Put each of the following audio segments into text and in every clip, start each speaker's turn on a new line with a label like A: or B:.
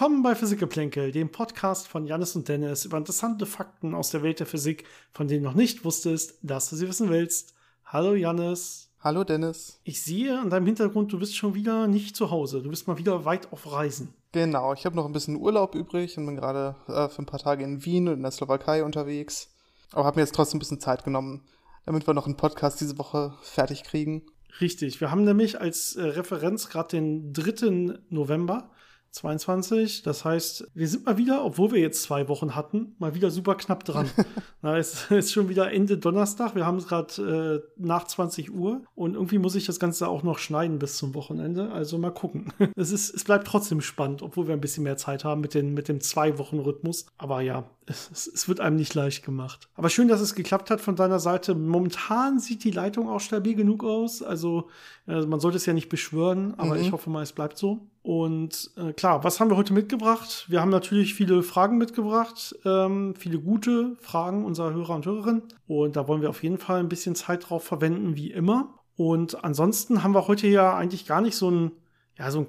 A: Willkommen bei Physikgeplänkel, dem Podcast von Janis und Dennis über interessante Fakten aus der Welt der Physik, von denen du noch nicht wusstest, dass du sie wissen willst. Hallo Janis.
B: Hallo Dennis.
A: Ich sehe an deinem Hintergrund, du bist schon wieder nicht zu Hause. Du bist mal wieder weit auf Reisen.
B: Genau, ich habe noch ein bisschen Urlaub übrig und bin gerade äh, für ein paar Tage in Wien und in der Slowakei unterwegs. Aber habe mir jetzt trotzdem ein bisschen Zeit genommen, damit wir noch einen Podcast diese Woche fertig kriegen.
A: Richtig, wir haben nämlich als äh, Referenz gerade den 3. November 22. Das heißt, wir sind mal wieder, obwohl wir jetzt zwei Wochen hatten, mal wieder super knapp dran. Na, es ist schon wieder Ende Donnerstag. Wir haben es gerade äh, nach 20 Uhr und irgendwie muss ich das Ganze auch noch schneiden bis zum Wochenende. Also mal gucken. es, ist, es bleibt trotzdem spannend, obwohl wir ein bisschen mehr Zeit haben mit, den, mit dem Zwei-Wochen-Rhythmus. Aber ja, es, es, wird einem nicht leicht gemacht. Aber schön, dass es geklappt hat von deiner Seite. Momentan sieht die Leitung auch stabil genug aus. Also äh, man sollte es ja nicht beschwören, aber mhm. ich hoffe mal, es bleibt so. Und äh, klar, was haben wir heute mitgebracht? Wir haben natürlich viele Fragen mitgebracht, ähm, viele gute Fragen unserer Hörer und Hörerinnen. Und da wollen wir auf jeden Fall ein bisschen Zeit drauf verwenden, wie immer. Und ansonsten haben wir heute ja eigentlich gar nicht so ein, ja, so ein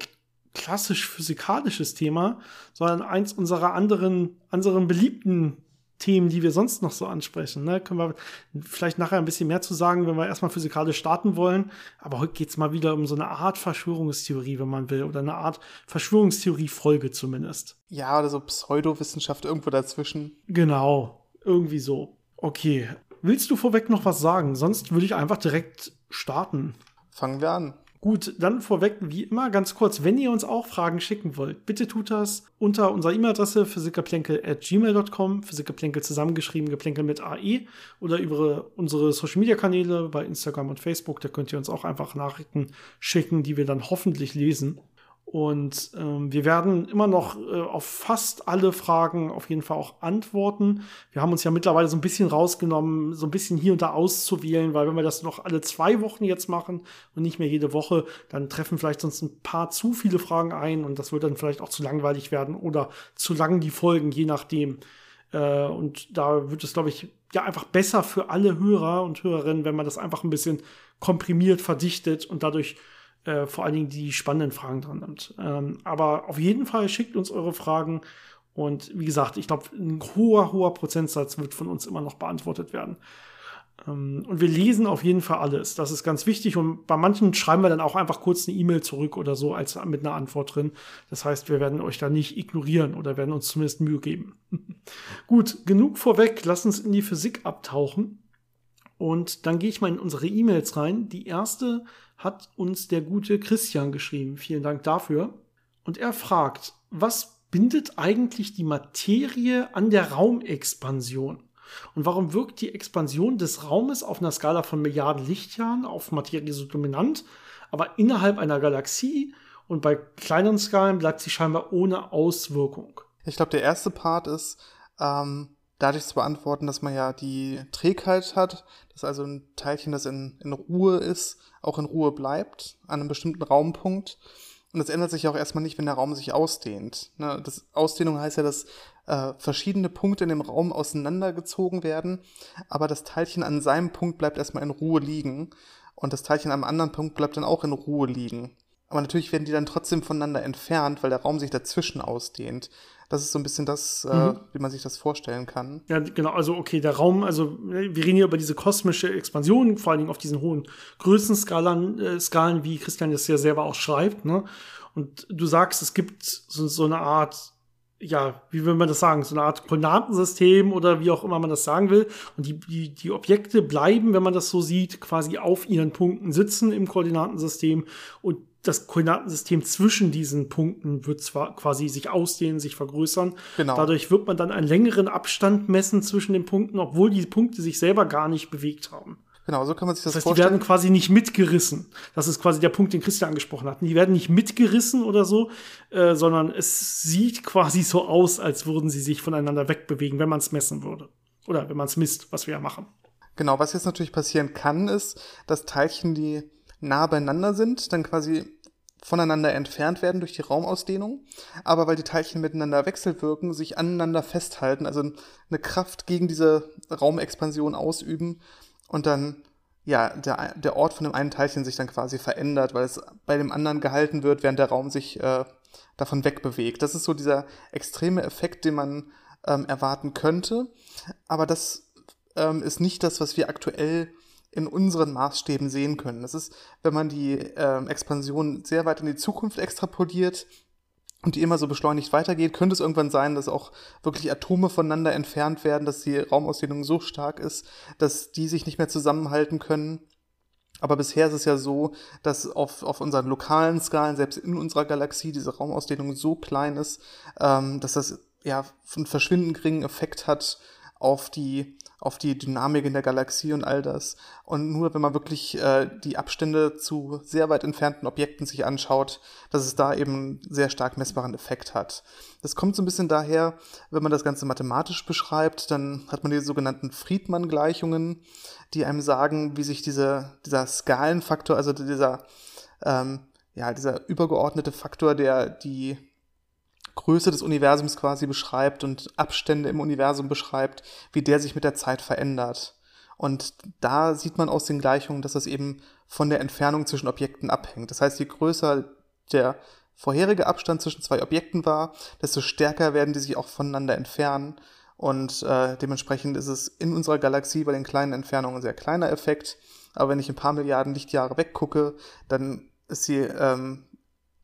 A: klassisch physikalisches Thema, sondern eins unserer anderen, anderen beliebten Themen, die wir sonst noch so ansprechen. Ne? Können wir vielleicht nachher ein bisschen mehr zu sagen, wenn wir erstmal physikalisch starten wollen. Aber heute geht es mal wieder um so eine Art Verschwörungstheorie, wenn man will, oder eine Art Verschwörungstheorie-Folge zumindest.
B: Ja, oder so Pseudowissenschaft irgendwo dazwischen.
A: Genau, irgendwie so. Okay. Willst du vorweg noch was sagen? Sonst würde ich einfach direkt starten.
B: Fangen wir an.
A: Gut, dann vorweg, wie immer, ganz kurz, wenn ihr uns auch Fragen schicken wollt, bitte tut das unter unserer E-Mail-Adresse physikgeplänkel.gmail.com, physikgeplänkel zusammengeschrieben, geplänkel mit AE oder über unsere Social-Media-Kanäle bei Instagram und Facebook, da könnt ihr uns auch einfach Nachrichten schicken, die wir dann hoffentlich lesen. Und ähm, wir werden immer noch äh, auf fast alle Fragen auf jeden Fall auch antworten. Wir haben uns ja mittlerweile so ein bisschen rausgenommen, so ein bisschen hier und da auszuwählen, weil wenn wir das noch alle zwei Wochen jetzt machen und nicht mehr jede Woche, dann treffen vielleicht sonst ein paar zu viele Fragen ein und das wird dann vielleicht auch zu langweilig werden oder zu lang die Folgen, je nachdem. Äh, und da wird es, glaube ich, ja einfach besser für alle Hörer und Hörerinnen, wenn man das einfach ein bisschen komprimiert, verdichtet und dadurch äh, vor allen Dingen die spannenden Fragen dran nimmt. Ähm, aber auf jeden Fall schickt uns eure Fragen. Und wie gesagt, ich glaube, ein hoher, hoher Prozentsatz wird von uns immer noch beantwortet werden. Ähm, und wir lesen auf jeden Fall alles. Das ist ganz wichtig. Und bei manchen schreiben wir dann auch einfach kurz eine E-Mail zurück oder so als mit einer Antwort drin. Das heißt, wir werden euch da nicht ignorieren oder werden uns zumindest Mühe geben. Gut, genug vorweg. Lass uns in die Physik abtauchen. Und dann gehe ich mal in unsere E-Mails rein. Die erste hat uns der gute Christian geschrieben. Vielen Dank dafür. Und er fragt, was bindet eigentlich die Materie an der Raumexpansion? Und warum wirkt die Expansion des Raumes auf einer Skala von Milliarden Lichtjahren auf Materie so dominant, aber innerhalb einer Galaxie und bei kleineren Skalen bleibt sie scheinbar ohne Auswirkung?
B: Ich glaube, der erste Part ist, ähm, dadurch zu beantworten, dass man ja die Trägheit hat, dass also ein Teilchen, das in, in Ruhe ist, auch in Ruhe bleibt, an einem bestimmten Raumpunkt. Und das ändert sich auch erstmal nicht, wenn der Raum sich ausdehnt. Ne? Das Ausdehnung heißt ja, dass äh, verschiedene Punkte in dem Raum auseinandergezogen werden, aber das Teilchen an seinem Punkt bleibt erstmal in Ruhe liegen und das Teilchen am anderen Punkt bleibt dann auch in Ruhe liegen. Aber natürlich werden die dann trotzdem voneinander entfernt, weil der Raum sich dazwischen ausdehnt. Das ist so ein bisschen das, äh, mhm. äh, wie man sich das vorstellen kann.
A: Ja, genau. Also, okay, der Raum, also wir reden hier über diese kosmische Expansion, vor allen Dingen auf diesen hohen Größenskalen, äh, Skalen, wie Christian das ja selber auch schreibt. Ne? Und du sagst, es gibt so, so eine Art ja, wie will man das sagen, so eine Art Koordinatensystem oder wie auch immer man das sagen will. Und die, die, die Objekte bleiben, wenn man das so sieht, quasi auf ihren Punkten sitzen im Koordinatensystem und das Koordinatensystem zwischen diesen Punkten wird zwar quasi sich ausdehnen, sich vergrößern. Genau. Dadurch wird man dann einen längeren Abstand messen zwischen den Punkten, obwohl die Punkte sich selber gar nicht bewegt haben.
B: Genau, so kann man sich das,
A: das heißt,
B: vorstellen.
A: Die werden quasi nicht mitgerissen. Das ist quasi der Punkt, den Christian angesprochen hat. Die werden nicht mitgerissen oder so, äh, sondern es sieht quasi so aus, als würden sie sich voneinander wegbewegen, wenn man es messen würde. Oder wenn man es misst, was wir ja machen.
B: Genau, was jetzt natürlich passieren kann, ist, dass Teilchen, die nah beieinander sind, dann quasi voneinander entfernt werden durch die Raumausdehnung, aber weil die Teilchen miteinander wechselwirken, sich aneinander festhalten, also eine Kraft gegen diese Raumexpansion ausüben und dann ja der, der Ort von dem einen Teilchen sich dann quasi verändert, weil es bei dem anderen gehalten wird, während der Raum sich äh, davon wegbewegt. Das ist so dieser extreme Effekt, den man ähm, erwarten könnte. Aber das ähm, ist nicht das, was wir aktuell in unseren Maßstäben sehen können. Das ist, wenn man die ähm, Expansion sehr weit in die Zukunft extrapoliert und die immer so beschleunigt weitergeht, könnte es irgendwann sein, dass auch wirklich Atome voneinander entfernt werden, dass die Raumausdehnung so stark ist, dass die sich nicht mehr zusammenhalten können. Aber bisher ist es ja so, dass auf, auf unseren lokalen Skalen, selbst in unserer Galaxie, diese Raumausdehnung so klein ist, ähm, dass das ja einen verschwindend geringen Effekt hat auf die auf die Dynamik in der Galaxie und all das. Und nur wenn man wirklich äh, die Abstände zu sehr weit entfernten Objekten sich anschaut, dass es da eben sehr stark messbaren Effekt hat. Das kommt so ein bisschen daher, wenn man das Ganze mathematisch beschreibt, dann hat man die sogenannten Friedmann-Gleichungen, die einem sagen, wie sich diese, dieser Skalenfaktor, also dieser, ähm, ja, dieser übergeordnete Faktor, der die Größe des Universums quasi beschreibt und Abstände im Universum beschreibt, wie der sich mit der Zeit verändert. Und da sieht man aus den Gleichungen, dass das eben von der Entfernung zwischen Objekten abhängt. Das heißt, je größer der vorherige Abstand zwischen zwei Objekten war, desto stärker werden die sich auch voneinander entfernen. Und äh, dementsprechend ist es in unserer Galaxie bei den kleinen Entfernungen ein sehr kleiner Effekt. Aber wenn ich ein paar Milliarden Lichtjahre weggucke, dann ist die ähm,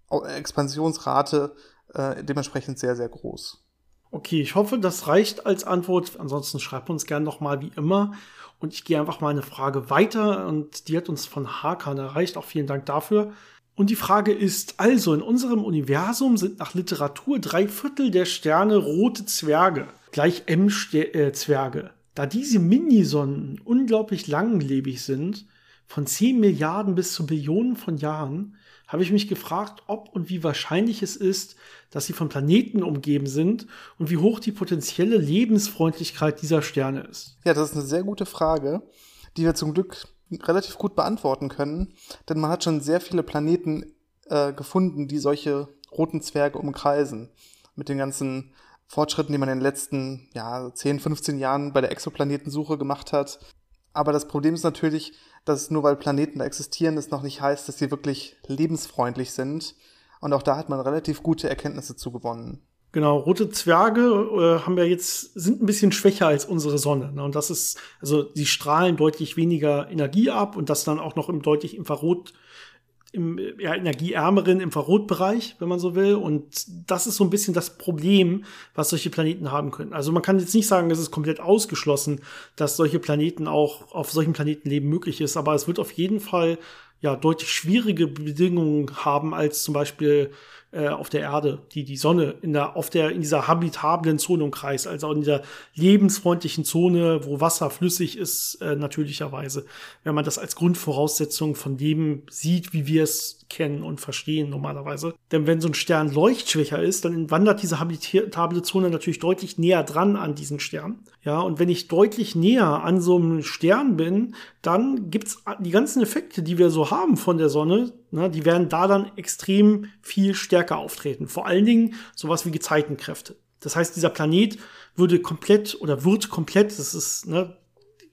B: Expansionsrate äh, dementsprechend sehr, sehr groß.
A: Okay, ich hoffe, das reicht als Antwort. Ansonsten schreibt uns gerne nochmal wie immer. Und ich gehe einfach mal eine Frage weiter und die hat uns von Hakan erreicht. Auch vielen Dank dafür. Und die Frage ist also, in unserem Universum sind nach Literatur drei Viertel der Sterne rote Zwerge, gleich M-Zwerge. Äh, da diese Minisonnen unglaublich langlebig sind, von 10 Milliarden bis zu Billionen von Jahren, habe ich mich gefragt, ob und wie wahrscheinlich es ist, dass sie von Planeten umgeben sind und wie hoch die potenzielle Lebensfreundlichkeit dieser Sterne ist.
B: Ja, das ist eine sehr gute Frage, die wir zum Glück relativ gut beantworten können, denn man hat schon sehr viele Planeten äh, gefunden, die solche roten Zwerge umkreisen. Mit den ganzen Fortschritten, die man in den letzten ja, 10, 15 Jahren bei der Exoplanetensuche gemacht hat. Aber das Problem ist natürlich, dass nur weil Planeten existieren, es noch nicht heißt, dass sie wirklich lebensfreundlich sind. Und auch da hat man relativ gute Erkenntnisse zugewonnen.
A: Genau, rote Zwerge äh, haben ja jetzt, sind ein bisschen schwächer als unsere Sonne. Ne? Und das ist, also sie strahlen deutlich weniger Energie ab und das dann auch noch im deutlich Infrarot im ja, energieärmeren Infrarotbereich, wenn man so will. Und das ist so ein bisschen das Problem, was solche Planeten haben können. Also man kann jetzt nicht sagen, es ist komplett ausgeschlossen, dass solche Planeten auch auf solchen Planeten leben möglich ist, aber es wird auf jeden Fall ja deutlich schwierige Bedingungen haben als zum Beispiel äh, auf der Erde, die die Sonne in der auf der in dieser habitablen Zone umkreist, also in dieser lebensfreundlichen Zone, wo Wasser flüssig ist, äh, natürlicherweise, wenn man das als Grundvoraussetzung von dem sieht, wie wir es kennen und verstehen normalerweise. Denn wenn so ein Stern leuchtschwächer ist, dann wandert diese habitable Zone natürlich deutlich näher dran an diesen Stern. Ja, und wenn ich deutlich näher an so einem Stern bin, dann gibt's die ganzen Effekte, die wir so haben von der Sonne, ne, die werden da dann extrem viel stärker auftreten. Vor allen Dingen sowas wie Gezeitenkräfte. Das heißt, dieser Planet würde komplett oder wird komplett, das ist, ne,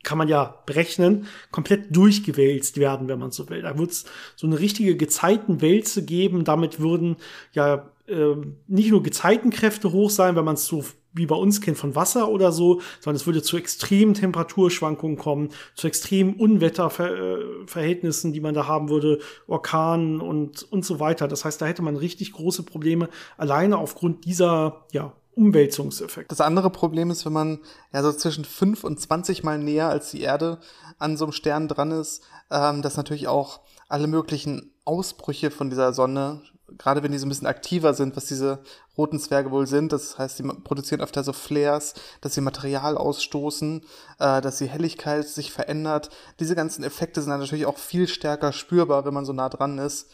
A: kann man ja berechnen, komplett durchgewälzt werden, wenn man so will. Da wird es so eine richtige Gezeitenwälze geben. Damit würden ja äh, nicht nur Gezeitenkräfte hoch sein, wenn man es so wie bei uns kennt von Wasser oder so, sondern es würde zu extremen Temperaturschwankungen kommen, zu extremen Unwetterverhältnissen, die man da haben würde, Orkanen und, und so weiter. Das heißt, da hätte man richtig große Probleme alleine aufgrund dieser, ja, Umwälzungseffekt.
B: Das andere Problem ist, wenn man ja so zwischen fünf und zwanzig Mal näher als die Erde an so einem Stern dran ist, ähm, dass natürlich auch alle möglichen Ausbrüche von dieser Sonne, gerade wenn die so ein bisschen aktiver sind, was diese roten Zwerge wohl sind, das heißt, sie produzieren öfter so Flares, dass sie Material ausstoßen, äh, dass die Helligkeit sich verändert. Diese ganzen Effekte sind natürlich auch viel stärker spürbar, wenn man so nah dran ist.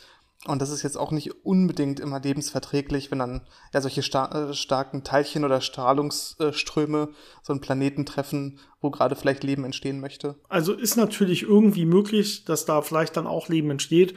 B: Und das ist jetzt auch nicht unbedingt immer lebensverträglich, wenn dann ja solche star äh, starken Teilchen oder Strahlungsströme so einen Planeten treffen, wo gerade vielleicht Leben entstehen möchte.
A: Also ist natürlich irgendwie möglich, dass da vielleicht dann auch Leben entsteht.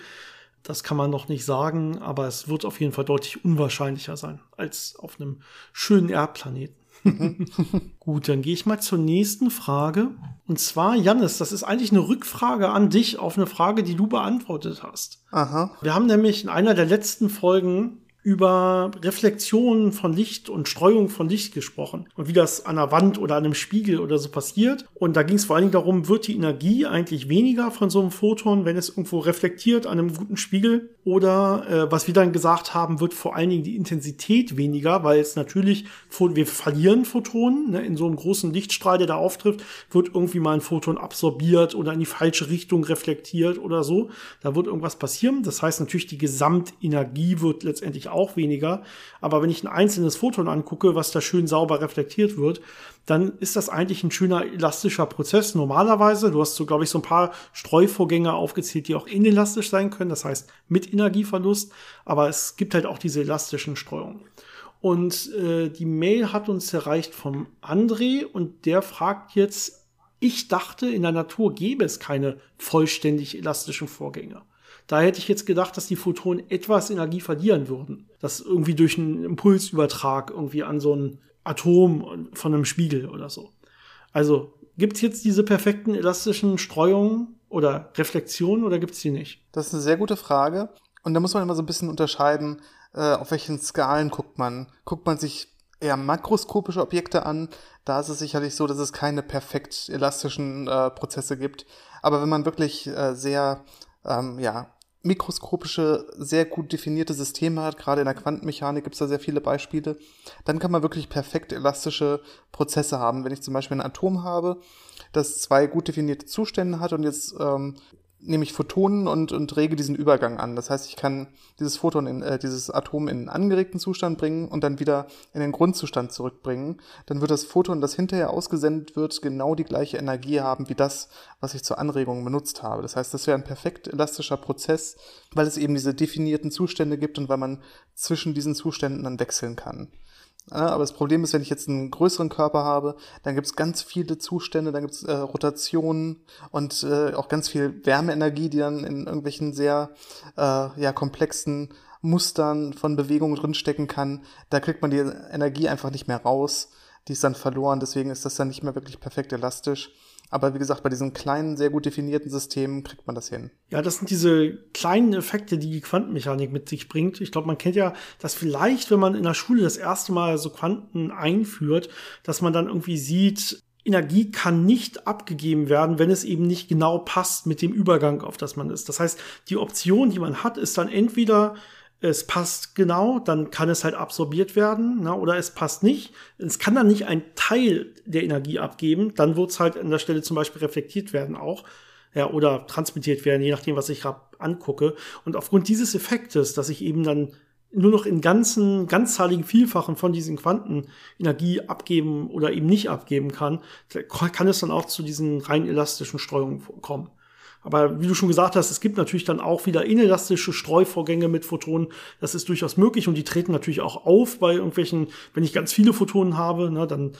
A: Das kann man noch nicht sagen, aber es wird auf jeden Fall deutlich unwahrscheinlicher sein als auf einem schönen Erdplaneten. Gut, dann gehe ich mal zur nächsten Frage. Und zwar, Jannis, das ist eigentlich eine Rückfrage an dich auf eine Frage, die du beantwortet hast.
B: Aha.
A: Wir haben nämlich in einer der letzten Folgen über Reflexionen von Licht und Streuung von Licht gesprochen und wie das an der Wand oder an einem Spiegel oder so passiert. Und da ging es vor allen Dingen darum, wird die Energie eigentlich weniger von so einem Photon, wenn es irgendwo reflektiert an einem guten Spiegel? Oder äh, was wir dann gesagt haben, wird vor allen Dingen die Intensität weniger, weil es natürlich, wir verlieren Photonen ne, in so einem großen Lichtstrahl, der da auftrifft, wird irgendwie mal ein Photon absorbiert oder in die falsche Richtung reflektiert oder so. Da wird irgendwas passieren. Das heißt natürlich, die Gesamtenergie wird letztendlich auch weniger. Aber wenn ich ein einzelnes Photon angucke, was da schön sauber reflektiert wird, dann ist das eigentlich ein schöner elastischer Prozess. Normalerweise, du hast so, glaube ich, so ein paar Streuvorgänge aufgezählt, die auch inelastisch sein können, das heißt mit Energieverlust, aber es gibt halt auch diese elastischen Streuungen. Und äh, die Mail hat uns erreicht vom André und der fragt jetzt, ich dachte, in der Natur gäbe es keine vollständig elastischen Vorgänge. Da hätte ich jetzt gedacht, dass die Photonen etwas Energie verlieren würden. Das irgendwie durch einen Impulsübertrag irgendwie an so ein Atom von einem Spiegel oder so. Also gibt es jetzt diese perfekten elastischen Streuungen oder Reflexionen oder gibt es die nicht?
B: Das ist eine sehr gute Frage. Und da muss man immer so ein bisschen unterscheiden, äh, auf welchen Skalen guckt man. Guckt man sich eher makroskopische Objekte an, da ist es sicherlich so, dass es keine perfekt elastischen äh, Prozesse gibt. Aber wenn man wirklich äh, sehr ähm, ja, mikroskopische, sehr gut definierte Systeme hat, gerade in der Quantenmechanik gibt es da sehr viele Beispiele, dann kann man wirklich perfekt elastische Prozesse haben. Wenn ich zum Beispiel ein Atom habe, das zwei gut definierte Zustände hat und jetzt ähm, nehme ich Photonen und, und rege diesen Übergang an. Das heißt, ich kann dieses Photon in, äh, dieses Atom in einen angeregten Zustand bringen und dann wieder in den Grundzustand zurückbringen. Dann wird das Photon, das hinterher ausgesendet wird, genau die gleiche Energie haben wie das, was ich zur Anregung benutzt habe. Das heißt, das wäre ein perfekt elastischer Prozess, weil es eben diese definierten Zustände gibt und weil man zwischen diesen Zuständen dann wechseln kann. Aber das Problem ist, wenn ich jetzt einen größeren Körper habe, dann gibt es ganz viele Zustände, dann gibt es äh, Rotationen und äh, auch ganz viel Wärmeenergie, die dann in irgendwelchen sehr äh, ja, komplexen Mustern von Bewegungen drinstecken kann. Da kriegt man die Energie einfach nicht mehr raus. Die ist dann verloren, deswegen ist das dann nicht mehr wirklich perfekt elastisch. Aber wie gesagt, bei diesen kleinen, sehr gut definierten Systemen kriegt man das hin.
A: Ja, das sind diese kleinen Effekte, die die Quantenmechanik mit sich bringt. Ich glaube, man kennt ja das vielleicht, wenn man in der Schule das erste Mal so Quanten einführt, dass man dann irgendwie sieht, Energie kann nicht abgegeben werden, wenn es eben nicht genau passt mit dem Übergang, auf das man ist. Das heißt, die Option, die man hat, ist dann entweder es passt genau, dann kann es halt absorbiert werden, na, oder es passt nicht. Es kann dann nicht ein Teil der Energie abgeben, dann wird es halt an der Stelle zum Beispiel reflektiert werden auch, ja, oder transmittiert werden, je nachdem, was ich gerade angucke. Und aufgrund dieses Effektes, dass ich eben dann nur noch in ganzen, ganzzahligen Vielfachen von diesen Quanten Energie abgeben oder eben nicht abgeben kann, kann es dann auch zu diesen rein elastischen Streuungen kommen. Aber wie du schon gesagt hast, es gibt natürlich dann auch wieder inelastische Streuvorgänge mit Photonen. Das ist durchaus möglich und die treten natürlich auch auf bei irgendwelchen, wenn ich ganz viele Photonen habe, ne, dann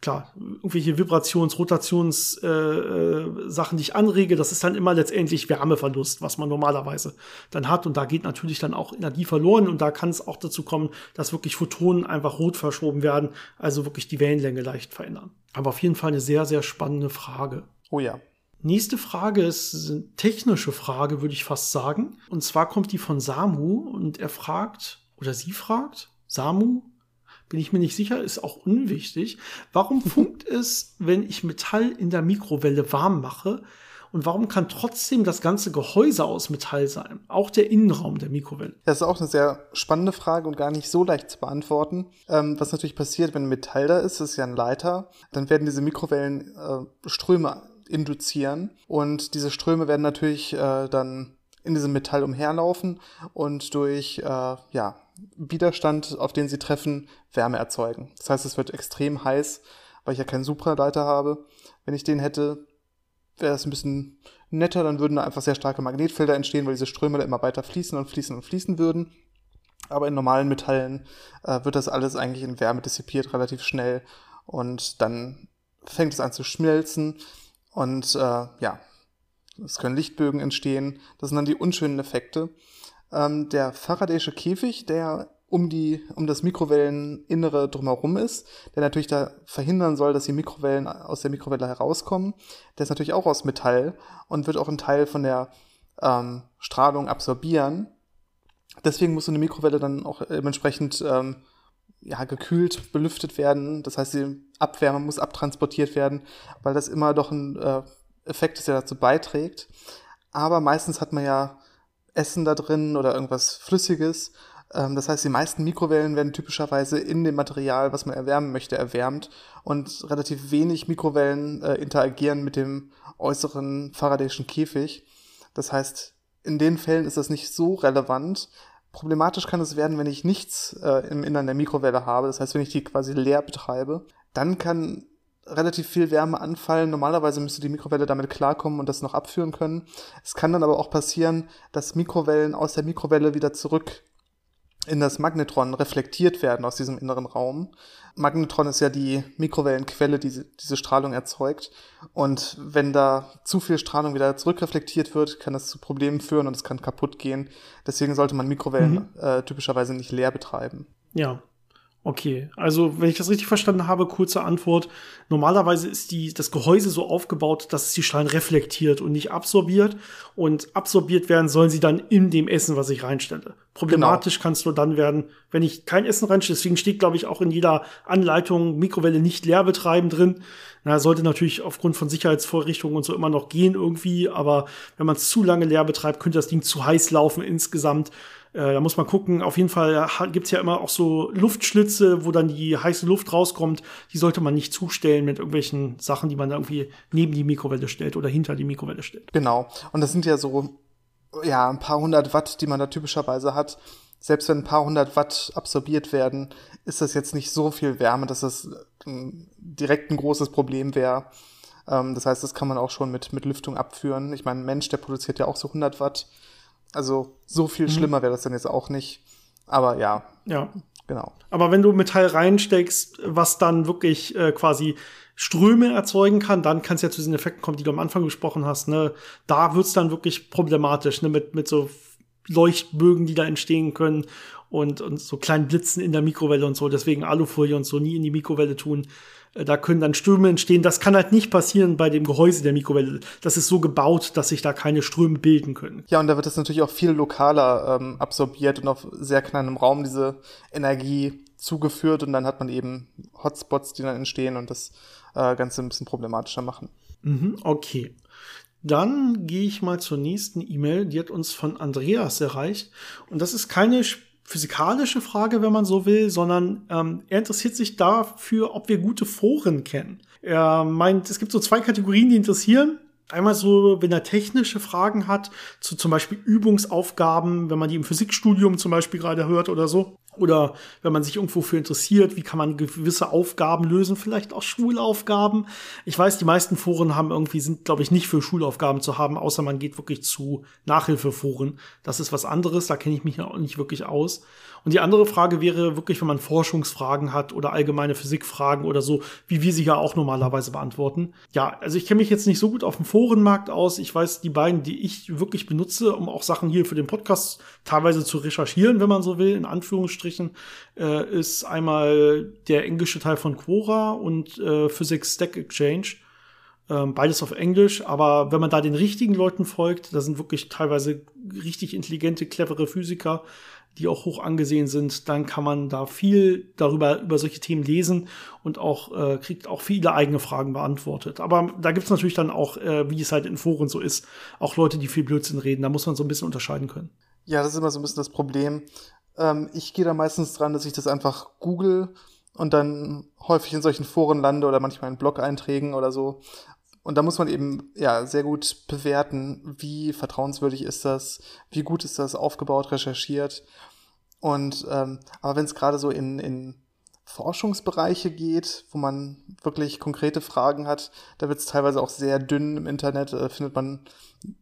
A: klar, irgendwelche Vibrations-, Rotations-, äh, äh, Sachen, die ich anrege, das ist dann immer letztendlich Wärmeverlust, was man normalerweise dann hat. Und da geht natürlich dann auch Energie verloren und da kann es auch dazu kommen, dass wirklich Photonen einfach rot verschoben werden, also wirklich die Wellenlänge leicht verändern. Aber auf jeden Fall eine sehr, sehr spannende Frage.
B: Oh ja.
A: Nächste Frage ist eine technische Frage, würde ich fast sagen. Und zwar kommt die von Samu und er fragt, oder sie fragt, Samu, bin ich mir nicht sicher, ist auch unwichtig. Warum funkt es, wenn ich Metall in der Mikrowelle warm mache? Und warum kann trotzdem das ganze Gehäuse aus Metall sein? Auch der Innenraum der Mikrowelle.
B: Das ist auch eine sehr spannende Frage und gar nicht so leicht zu beantworten. Ähm, was natürlich passiert, wenn Metall da ist, ist ja ein Leiter, dann werden diese Mikrowellenströme äh, induzieren. Und diese Ströme werden natürlich äh, dann in diesem Metall umherlaufen und durch äh, ja, Widerstand, auf den sie treffen, Wärme erzeugen. Das heißt, es wird extrem heiß, weil ich ja keinen Supraleiter habe. Wenn ich den hätte, wäre es ein bisschen netter, dann würden da einfach sehr starke Magnetfelder entstehen, weil diese Ströme da immer weiter fließen und fließen und fließen würden. Aber in normalen Metallen äh, wird das alles eigentlich in Wärme dissipiert relativ schnell und dann fängt es an zu schmelzen und äh, ja, es können Lichtbögen entstehen. Das sind dann die unschönen Effekte. Ähm, der Faraday'sche Käfig, der um die, um das Mikrowelleninnere drumherum ist, der natürlich da verhindern soll, dass die Mikrowellen aus der Mikrowelle herauskommen, der ist natürlich auch aus Metall und wird auch einen Teil von der ähm, Strahlung absorbieren. Deswegen muss so eine Mikrowelle dann auch dementsprechend ähm, ja, gekühlt, belüftet werden. Das heißt, die Abwärme muss abtransportiert werden, weil das immer doch ein äh, Effekt ist, der dazu beiträgt. Aber meistens hat man ja Essen da drin oder irgendwas Flüssiges. Ähm, das heißt, die meisten Mikrowellen werden typischerweise in dem Material, was man erwärmen möchte, erwärmt und relativ wenig Mikrowellen äh, interagieren mit dem äußeren Faradayschen Käfig. Das heißt, in den Fällen ist das nicht so relevant, Problematisch kann es werden, wenn ich nichts äh, im Innern der Mikrowelle habe. Das heißt, wenn ich die quasi leer betreibe, dann kann relativ viel Wärme anfallen. Normalerweise müsste die Mikrowelle damit klarkommen und das noch abführen können. Es kann dann aber auch passieren, dass Mikrowellen aus der Mikrowelle wieder zurück in das Magnetron reflektiert werden aus diesem inneren Raum. Magnetron ist ja die Mikrowellenquelle, die diese Strahlung erzeugt. Und wenn da zu viel Strahlung wieder zurückreflektiert wird, kann das zu Problemen führen und es kann kaputt gehen. Deswegen sollte man Mikrowellen mhm. äh, typischerweise nicht leer betreiben.
A: Ja, Okay, also wenn ich das richtig verstanden habe, kurze Antwort. Normalerweise ist die, das Gehäuse so aufgebaut, dass es die Strahlen reflektiert und nicht absorbiert. Und absorbiert werden sollen sie dann in dem Essen, was ich reinstelle. Problematisch genau. kannst du dann werden, wenn ich kein Essen reinstelle. Deswegen steht, glaube ich, auch in jeder Anleitung Mikrowelle nicht leer betreiben drin. Na, sollte natürlich aufgrund von Sicherheitsvorrichtungen und so immer noch gehen irgendwie. Aber wenn man es zu lange leer betreibt, könnte das Ding zu heiß laufen insgesamt. Äh, da muss man gucken. Auf jeden Fall gibt's ja immer auch so Luftschlitze, wo dann die heiße Luft rauskommt. Die sollte man nicht zustellen mit irgendwelchen Sachen, die man da irgendwie neben die Mikrowelle stellt oder hinter die Mikrowelle stellt.
B: Genau. Und das sind ja so, ja, ein paar hundert Watt, die man da typischerweise hat. Selbst wenn ein paar hundert Watt absorbiert werden, ist das jetzt nicht so viel Wärme, dass das ähm, direkt ein großes Problem wäre. Ähm, das heißt, das kann man auch schon mit, mit Lüftung abführen. Ich meine, ein Mensch, der produziert ja auch so 100 Watt. Also so viel mhm. schlimmer wäre das dann jetzt auch nicht. Aber ja.
A: Ja. Genau. Aber wenn du Metall reinsteckst, was dann wirklich äh, quasi Ströme erzeugen kann, dann kann es ja zu diesen Effekten kommen, die du am Anfang gesprochen hast. Ne? Da wird's dann wirklich problematisch, ne? mit, mit so Leuchtbögen, die da entstehen können und, und so kleinen Blitzen in der Mikrowelle und so. Deswegen Alufolie und so nie in die Mikrowelle tun. Äh, da können dann Ströme entstehen. Das kann halt nicht passieren bei dem Gehäuse der Mikrowelle. Das ist so gebaut, dass sich da keine Ströme bilden können.
B: Ja, und da wird es natürlich auch viel lokaler ähm, absorbiert und auf sehr kleinem Raum diese Energie zugeführt und dann hat man eben Hotspots, die dann entstehen und das äh, Ganze ein bisschen problematischer machen.
A: Mhm, okay. Dann gehe ich mal zur nächsten E-Mail. Die hat uns von Andreas erreicht. Und das ist keine physikalische Frage, wenn man so will, sondern ähm, er interessiert sich dafür, ob wir gute Foren kennen. Er meint, es gibt so zwei Kategorien, die interessieren. Einmal so, wenn er technische Fragen hat, zu zum Beispiel Übungsaufgaben, wenn man die im Physikstudium zum Beispiel gerade hört oder so. Oder wenn man sich irgendwo für interessiert, wie kann man gewisse Aufgaben lösen, vielleicht auch Schulaufgaben. Ich weiß, die meisten Foren haben irgendwie, sind, glaube ich, nicht für Schulaufgaben zu haben, außer man geht wirklich zu Nachhilfeforen. Das ist was anderes, da kenne ich mich auch nicht wirklich aus. Und die andere Frage wäre wirklich, wenn man Forschungsfragen hat oder allgemeine Physikfragen oder so, wie wir sie ja auch normalerweise beantworten. Ja, also ich kenne mich jetzt nicht so gut auf dem Forenmarkt aus. Ich weiß, die beiden, die ich wirklich benutze, um auch Sachen hier für den Podcast teilweise zu recherchieren, wenn man so will, in Anführungsstrichen, äh, ist einmal der englische Teil von Quora und äh, Physics Stack Exchange ähm, beides auf Englisch, aber wenn man da den richtigen Leuten folgt, da sind wirklich teilweise richtig intelligente, clevere Physiker, die auch hoch angesehen sind, dann kann man da viel darüber über solche Themen lesen und auch äh, kriegt auch viele eigene Fragen beantwortet. Aber da gibt's natürlich dann auch, äh, wie es halt in Foren so ist, auch Leute, die viel Blödsinn reden. Da muss man so ein bisschen unterscheiden können.
B: Ja, das ist immer so ein bisschen das Problem. Ähm, ich gehe da meistens dran, dass ich das einfach google und dann häufig in solchen Foren lande oder manchmal in Blog-Einträgen oder so. Und da muss man eben ja sehr gut bewerten, wie vertrauenswürdig ist das, wie gut ist das aufgebaut, recherchiert. Und ähm, aber wenn es gerade so in, in Forschungsbereiche geht, wo man wirklich konkrete Fragen hat, da wird es teilweise auch sehr dünn im Internet, äh, findet man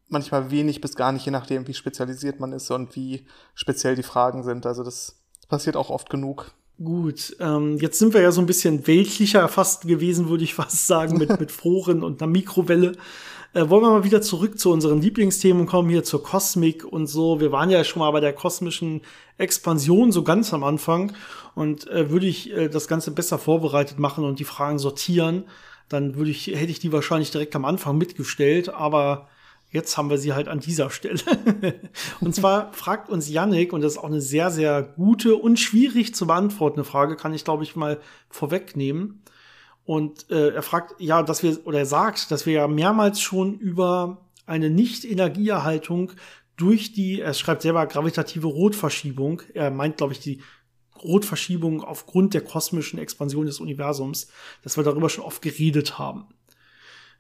B: manchmal wenig bis gar nicht, je nachdem, wie spezialisiert man ist und wie speziell die Fragen sind. Also das passiert auch oft genug.
A: Gut, ähm, jetzt sind wir ja so ein bisschen weltlicher fast gewesen, würde ich fast sagen, mit, mit Foren und einer Mikrowelle. Äh, wollen wir mal wieder zurück zu unseren Lieblingsthemen kommen, hier zur Kosmik und so. Wir waren ja schon mal bei der kosmischen Expansion so ganz am Anfang und äh, würde ich äh, das Ganze besser vorbereitet machen und die Fragen sortieren, dann würde ich, hätte ich die wahrscheinlich direkt am Anfang mitgestellt, aber Jetzt haben wir sie halt an dieser Stelle. und zwar fragt uns Yannick, und das ist auch eine sehr, sehr gute und schwierig zu beantwortende Frage, kann ich, glaube ich, mal vorwegnehmen. Und äh, er fragt, ja, dass wir, oder er sagt, dass wir ja mehrmals schon über eine Nicht-Energieerhaltung durch die, er schreibt selber gravitative Rotverschiebung, er meint, glaube ich, die Rotverschiebung aufgrund der kosmischen Expansion des Universums, dass wir darüber schon oft geredet haben.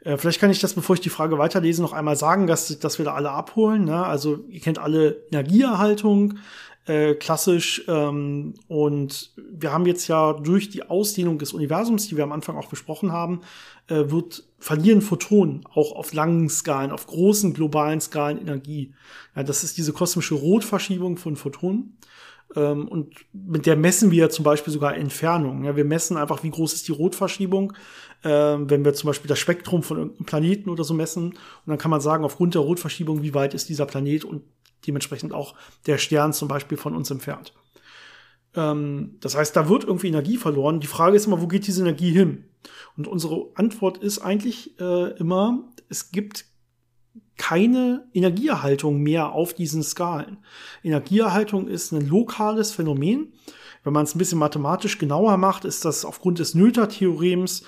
A: Äh, vielleicht kann ich das, bevor ich die Frage weiterlese, noch einmal sagen, dass, dass wir da alle abholen. Ne? Also ihr kennt alle Energieerhaltung, äh, klassisch. Ähm, und wir haben jetzt ja durch die Ausdehnung des Universums, die wir am Anfang auch besprochen haben, äh, wird verlieren Photonen auch auf langen Skalen, auf großen globalen Skalen Energie. Ja, das ist diese kosmische Rotverschiebung von Photonen. Ähm, und mit der messen wir zum Beispiel sogar Entfernungen. Ja, wir messen einfach, wie groß ist die Rotverschiebung, äh, wenn wir zum Beispiel das Spektrum von irgendeinem Planeten oder so messen. Und dann kann man sagen, aufgrund der Rotverschiebung, wie weit ist dieser Planet und dementsprechend auch der Stern zum Beispiel von uns entfernt. Ähm, das heißt, da wird irgendwie Energie verloren. Die Frage ist immer, wo geht diese Energie hin? Und unsere Antwort ist eigentlich äh, immer, es gibt keine Energieerhaltung mehr auf diesen Skalen. Energieerhaltung ist ein lokales Phänomen. Wenn man es ein bisschen mathematisch genauer macht, ist das aufgrund des Noether-Theorems,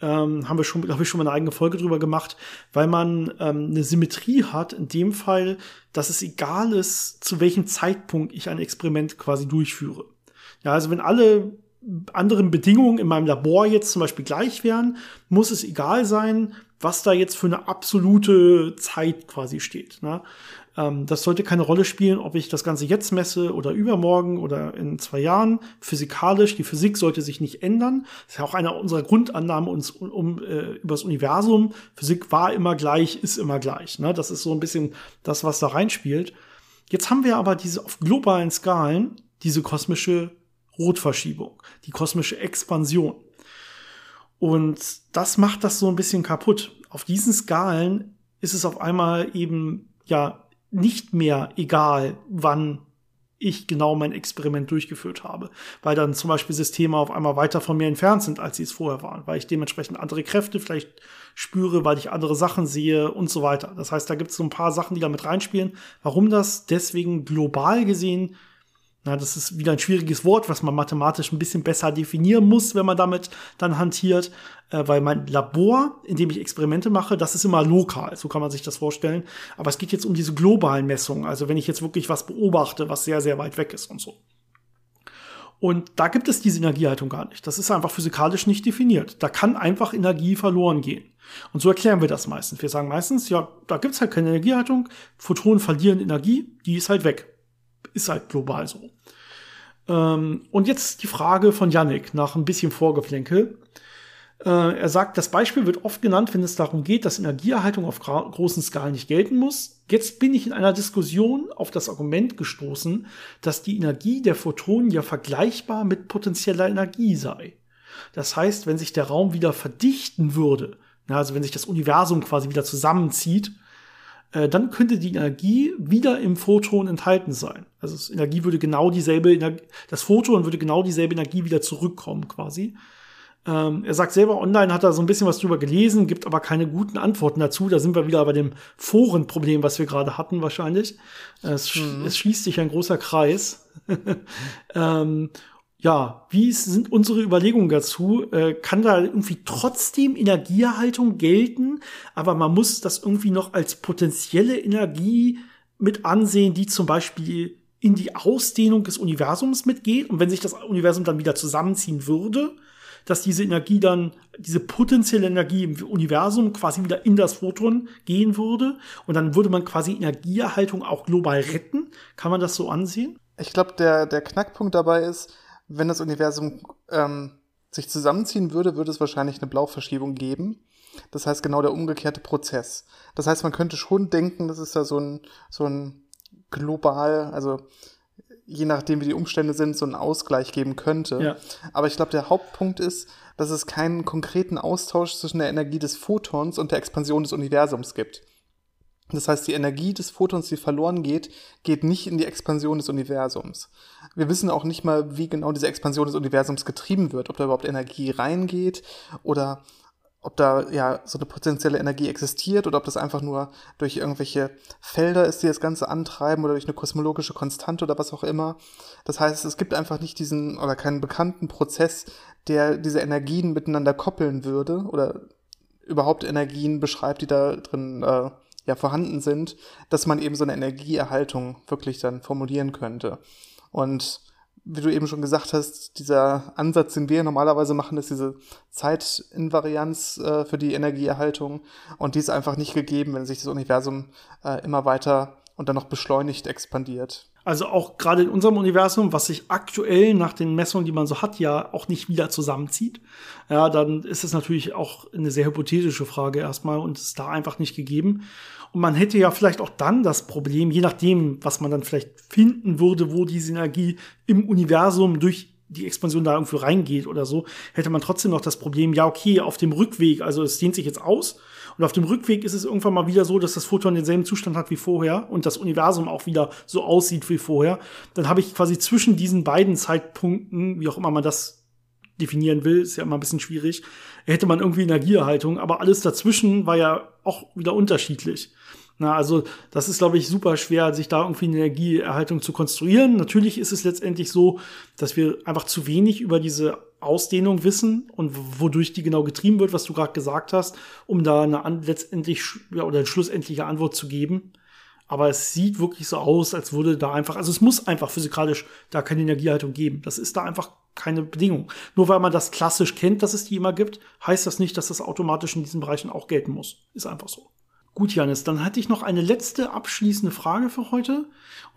A: ähm, haben wir schon, glaube ich, schon mal eine eigene Folge drüber gemacht, weil man ähm, eine Symmetrie hat, in dem Fall, dass es egal ist, zu welchem Zeitpunkt ich ein Experiment quasi durchführe. Ja, also wenn alle anderen Bedingungen in meinem Labor jetzt zum Beispiel gleich wären, muss es egal sein, was da jetzt für eine absolute Zeit quasi steht. Ne? Ähm, das sollte keine Rolle spielen, ob ich das Ganze jetzt messe oder übermorgen oder in zwei Jahren. Physikalisch, die Physik sollte sich nicht ändern. Das ist ja auch eine unserer Grundannahmen uns um, um äh, über das Universum. Physik war immer gleich, ist immer gleich. Ne? Das ist so ein bisschen das, was da reinspielt. Jetzt haben wir aber diese auf globalen Skalen diese kosmische Rotverschiebung, die kosmische Expansion. Und das macht das so ein bisschen kaputt. Auf diesen Skalen ist es auf einmal eben ja nicht mehr egal, wann ich genau mein Experiment durchgeführt habe, weil dann zum Beispiel Systeme auf einmal weiter von mir entfernt sind, als sie es vorher waren, weil ich dementsprechend andere Kräfte vielleicht spüre, weil ich andere Sachen sehe und so weiter. Das heißt, da gibt es so ein paar Sachen, die da mit reinspielen. Warum das deswegen global gesehen na, das ist wieder ein schwieriges Wort, was man mathematisch ein bisschen besser definieren muss, wenn man damit dann hantiert, äh, weil mein Labor, in dem ich Experimente mache, das ist immer lokal, so kann man sich das vorstellen. Aber es geht jetzt um diese globalen Messungen, also wenn ich jetzt wirklich was beobachte, was sehr, sehr weit weg ist und so. Und da gibt es diese Energiehaltung gar nicht. Das ist einfach physikalisch nicht definiert. Da kann einfach Energie verloren gehen. Und so erklären wir das meistens. Wir sagen meistens, ja, da gibt's halt keine Energiehaltung, Photonen verlieren Energie, die ist halt weg. Ist halt global so. Ähm, und jetzt die Frage von Yannick nach ein bisschen Vorgeplänkel. Äh, er sagt, das Beispiel wird oft genannt, wenn es darum geht, dass Energieerhaltung auf großen Skalen nicht gelten muss. Jetzt bin ich in einer Diskussion auf das Argument gestoßen, dass die Energie der Photonen ja vergleichbar mit potenzieller Energie sei. Das heißt, wenn sich der Raum wieder verdichten würde, also wenn sich das Universum quasi wieder zusammenzieht, äh, dann könnte die Energie wieder im Photon enthalten sein. Also das Energie würde genau dieselbe Energie, das Photon würde genau dieselbe Energie wieder zurückkommen quasi. Ähm, er sagt selber, online hat er so ein bisschen was drüber gelesen, gibt aber keine guten Antworten dazu. Da sind wir wieder bei dem Forenproblem, was wir gerade hatten wahrscheinlich. Es, mhm. es, schließt sich ein großer Kreis. ähm, ja, wie sind unsere Überlegungen dazu? Äh, kann da irgendwie trotzdem Energieerhaltung gelten, aber man muss das irgendwie noch als potenzielle Energie mit ansehen, die zum Beispiel in die Ausdehnung des Universums mitgeht. Und wenn sich das Universum dann wieder zusammenziehen würde, dass diese Energie dann, diese potenzielle Energie im Universum quasi wieder in das Photon gehen würde. Und dann würde man quasi Energieerhaltung auch global retten. Kann man das so ansehen?
B: Ich glaube, der, der Knackpunkt dabei ist, wenn das Universum ähm, sich zusammenziehen würde, würde es wahrscheinlich eine Blauverschiebung geben. Das heißt genau der umgekehrte Prozess. Das heißt, man könnte schon denken, das ist ja so ein, so ein global, also je nachdem wie die Umstände sind, so einen Ausgleich geben könnte. Ja. Aber ich glaube, der Hauptpunkt ist, dass es keinen konkreten Austausch zwischen der Energie des Photons und der Expansion des Universums gibt. Das heißt, die Energie des Photons, die verloren geht, geht nicht in die Expansion des Universums. Wir wissen auch nicht mal, wie genau diese Expansion des Universums getrieben wird, ob da überhaupt Energie reingeht oder ob da ja so eine potenzielle Energie existiert oder ob das einfach nur durch irgendwelche Felder ist, die das Ganze antreiben oder durch eine kosmologische Konstante oder was auch immer. Das heißt, es gibt einfach nicht diesen oder keinen bekannten Prozess, der diese Energien miteinander koppeln würde oder überhaupt Energien beschreibt, die da drin äh, ja vorhanden sind, dass man eben so eine Energieerhaltung wirklich dann formulieren könnte. Und wie du eben schon gesagt hast, dieser Ansatz, den wir normalerweise machen, ist diese Zeitinvarianz äh, für die Energieerhaltung. Und die ist einfach nicht gegeben, wenn sich das Universum äh, immer weiter und dann noch beschleunigt expandiert.
A: Also auch gerade in unserem Universum, was sich aktuell nach den Messungen, die man so hat, ja auch nicht wieder zusammenzieht. Ja, dann ist es natürlich auch eine sehr hypothetische Frage erstmal und ist da einfach nicht gegeben. Und man hätte ja vielleicht auch dann das Problem, je nachdem, was man dann vielleicht finden würde, wo diese Energie im Universum durch die Expansion da irgendwo reingeht oder so, hätte man trotzdem noch das Problem, ja, okay, auf dem Rückweg, also es dehnt sich jetzt aus und auf dem Rückweg ist es irgendwann mal wieder so, dass das Photon denselben Zustand hat wie vorher und das Universum auch wieder so aussieht wie vorher. Dann habe ich quasi zwischen diesen beiden Zeitpunkten, wie auch immer man das definieren will, ist ja immer ein bisschen schwierig, hätte man irgendwie Energieerhaltung, aber alles dazwischen war ja auch wieder unterschiedlich. Na, also das ist, glaube ich, super schwer, sich da irgendwie eine Energieerhaltung zu konstruieren. Natürlich ist es letztendlich so, dass wir einfach zu wenig über diese Ausdehnung wissen und wodurch die genau getrieben wird, was du gerade gesagt hast, um da eine letztendlich ja, oder eine schlussendliche Antwort zu geben. Aber es sieht wirklich so aus, als würde da einfach, also es muss einfach physikalisch da keine Energiehaltung geben. Das ist da einfach keine Bedingung. Nur weil man das klassisch kennt, dass es die immer gibt, heißt das nicht, dass das automatisch in diesen Bereichen auch gelten muss. Ist einfach so. Gut, Janis, dann hatte ich noch eine letzte abschließende Frage für heute.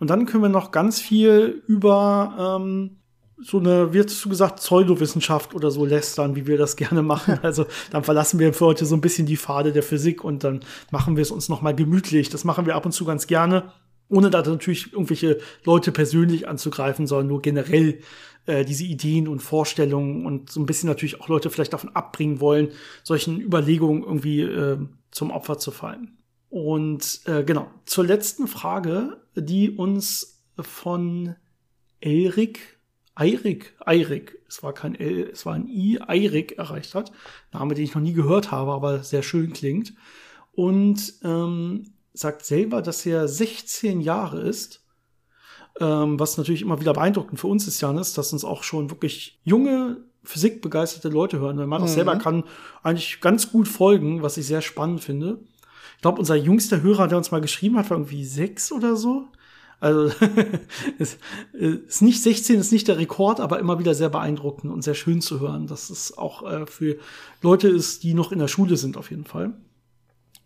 A: Und dann können wir noch ganz viel über ähm, so eine, wie hast du gesagt, Pseudowissenschaft oder so lästern, wie wir das gerne machen. Also dann verlassen wir für heute so ein bisschen die Pfade der Physik und dann machen wir es uns noch mal gemütlich. Das machen wir ab und zu ganz gerne, ohne da natürlich irgendwelche Leute persönlich anzugreifen, sondern nur generell äh, diese Ideen und Vorstellungen und so ein bisschen natürlich auch Leute vielleicht davon abbringen wollen, solchen Überlegungen irgendwie äh, zum Opfer zu fallen. Und äh, genau, zur letzten Frage, die uns von Elrik, Eirik, Eirik, es war kein L, es war ein I, Eirik erreicht hat. Name, den ich noch nie gehört habe, aber sehr schön klingt. Und ähm, sagt selber, dass er 16 Jahre ist. Ähm, was natürlich immer wieder beeindruckend für uns ist, Janis, dass uns auch schon wirklich junge physikbegeisterte Leute hören. Weil man mhm. selber kann eigentlich ganz gut folgen, was ich sehr spannend finde. Ich glaube, unser jüngster Hörer, der uns mal geschrieben hat, war irgendwie sechs oder so. Also ist, ist nicht 16, ist nicht der Rekord, aber immer wieder sehr beeindruckend und sehr schön zu hören. dass es auch äh, für Leute ist, die noch in der Schule sind, auf jeden Fall.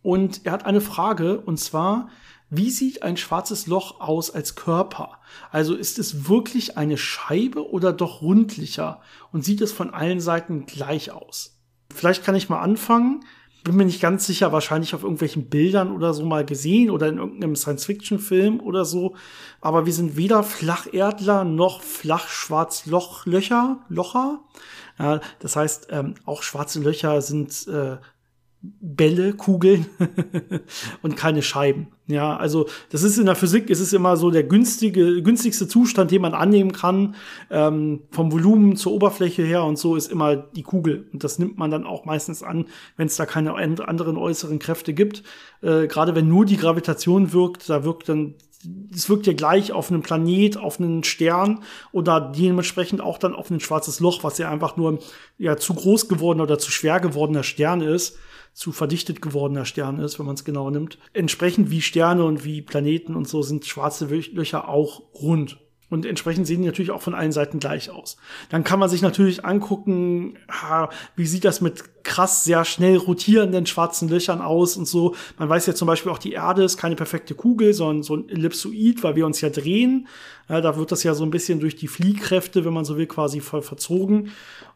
A: Und er hat eine Frage, und zwar, wie sieht ein schwarzes Loch aus als Körper? Also ist es wirklich eine Scheibe oder doch rundlicher? Und sieht es von allen Seiten gleich aus? Vielleicht kann ich mal anfangen. Bin mir nicht ganz sicher, wahrscheinlich auf irgendwelchen Bildern oder so mal gesehen oder in irgendeinem Science-Fiction-Film oder so. Aber wir sind weder Flacherdler noch Flachschwarzlochlöcher, Locher. Ja, das heißt, ähm, auch schwarze Löcher sind äh, Bälle, Kugeln und keine Scheiben. Ja, also das ist in der Physik, ist es immer so der günstige, günstigste Zustand, den man annehmen kann. Ähm, vom Volumen zur Oberfläche her und so ist immer die Kugel. Und das nimmt man dann auch meistens an, wenn es da keine anderen äußeren Kräfte gibt. Äh, Gerade wenn nur die Gravitation wirkt, da wirkt dann es wirkt ja gleich auf einen Planet, auf einen Stern oder dementsprechend auch dann auf ein schwarzes Loch, was ja einfach nur ja zu groß geworden oder zu schwer gewordener Stern ist zu verdichtet gewordener Stern ist, wenn man es genau nimmt. Entsprechend wie Sterne und wie Planeten und so sind schwarze Löcher auch rund. Und entsprechend sehen die natürlich auch von allen Seiten gleich aus. Dann kann man sich natürlich angucken, wie sieht das mit krass sehr schnell rotierenden schwarzen Löchern aus und so. Man weiß ja zum Beispiel auch, die Erde ist keine perfekte Kugel, sondern so ein Ellipsoid, weil wir uns ja drehen. Da wird das ja so ein bisschen durch die Fliehkräfte, wenn man so will, quasi voll verzogen.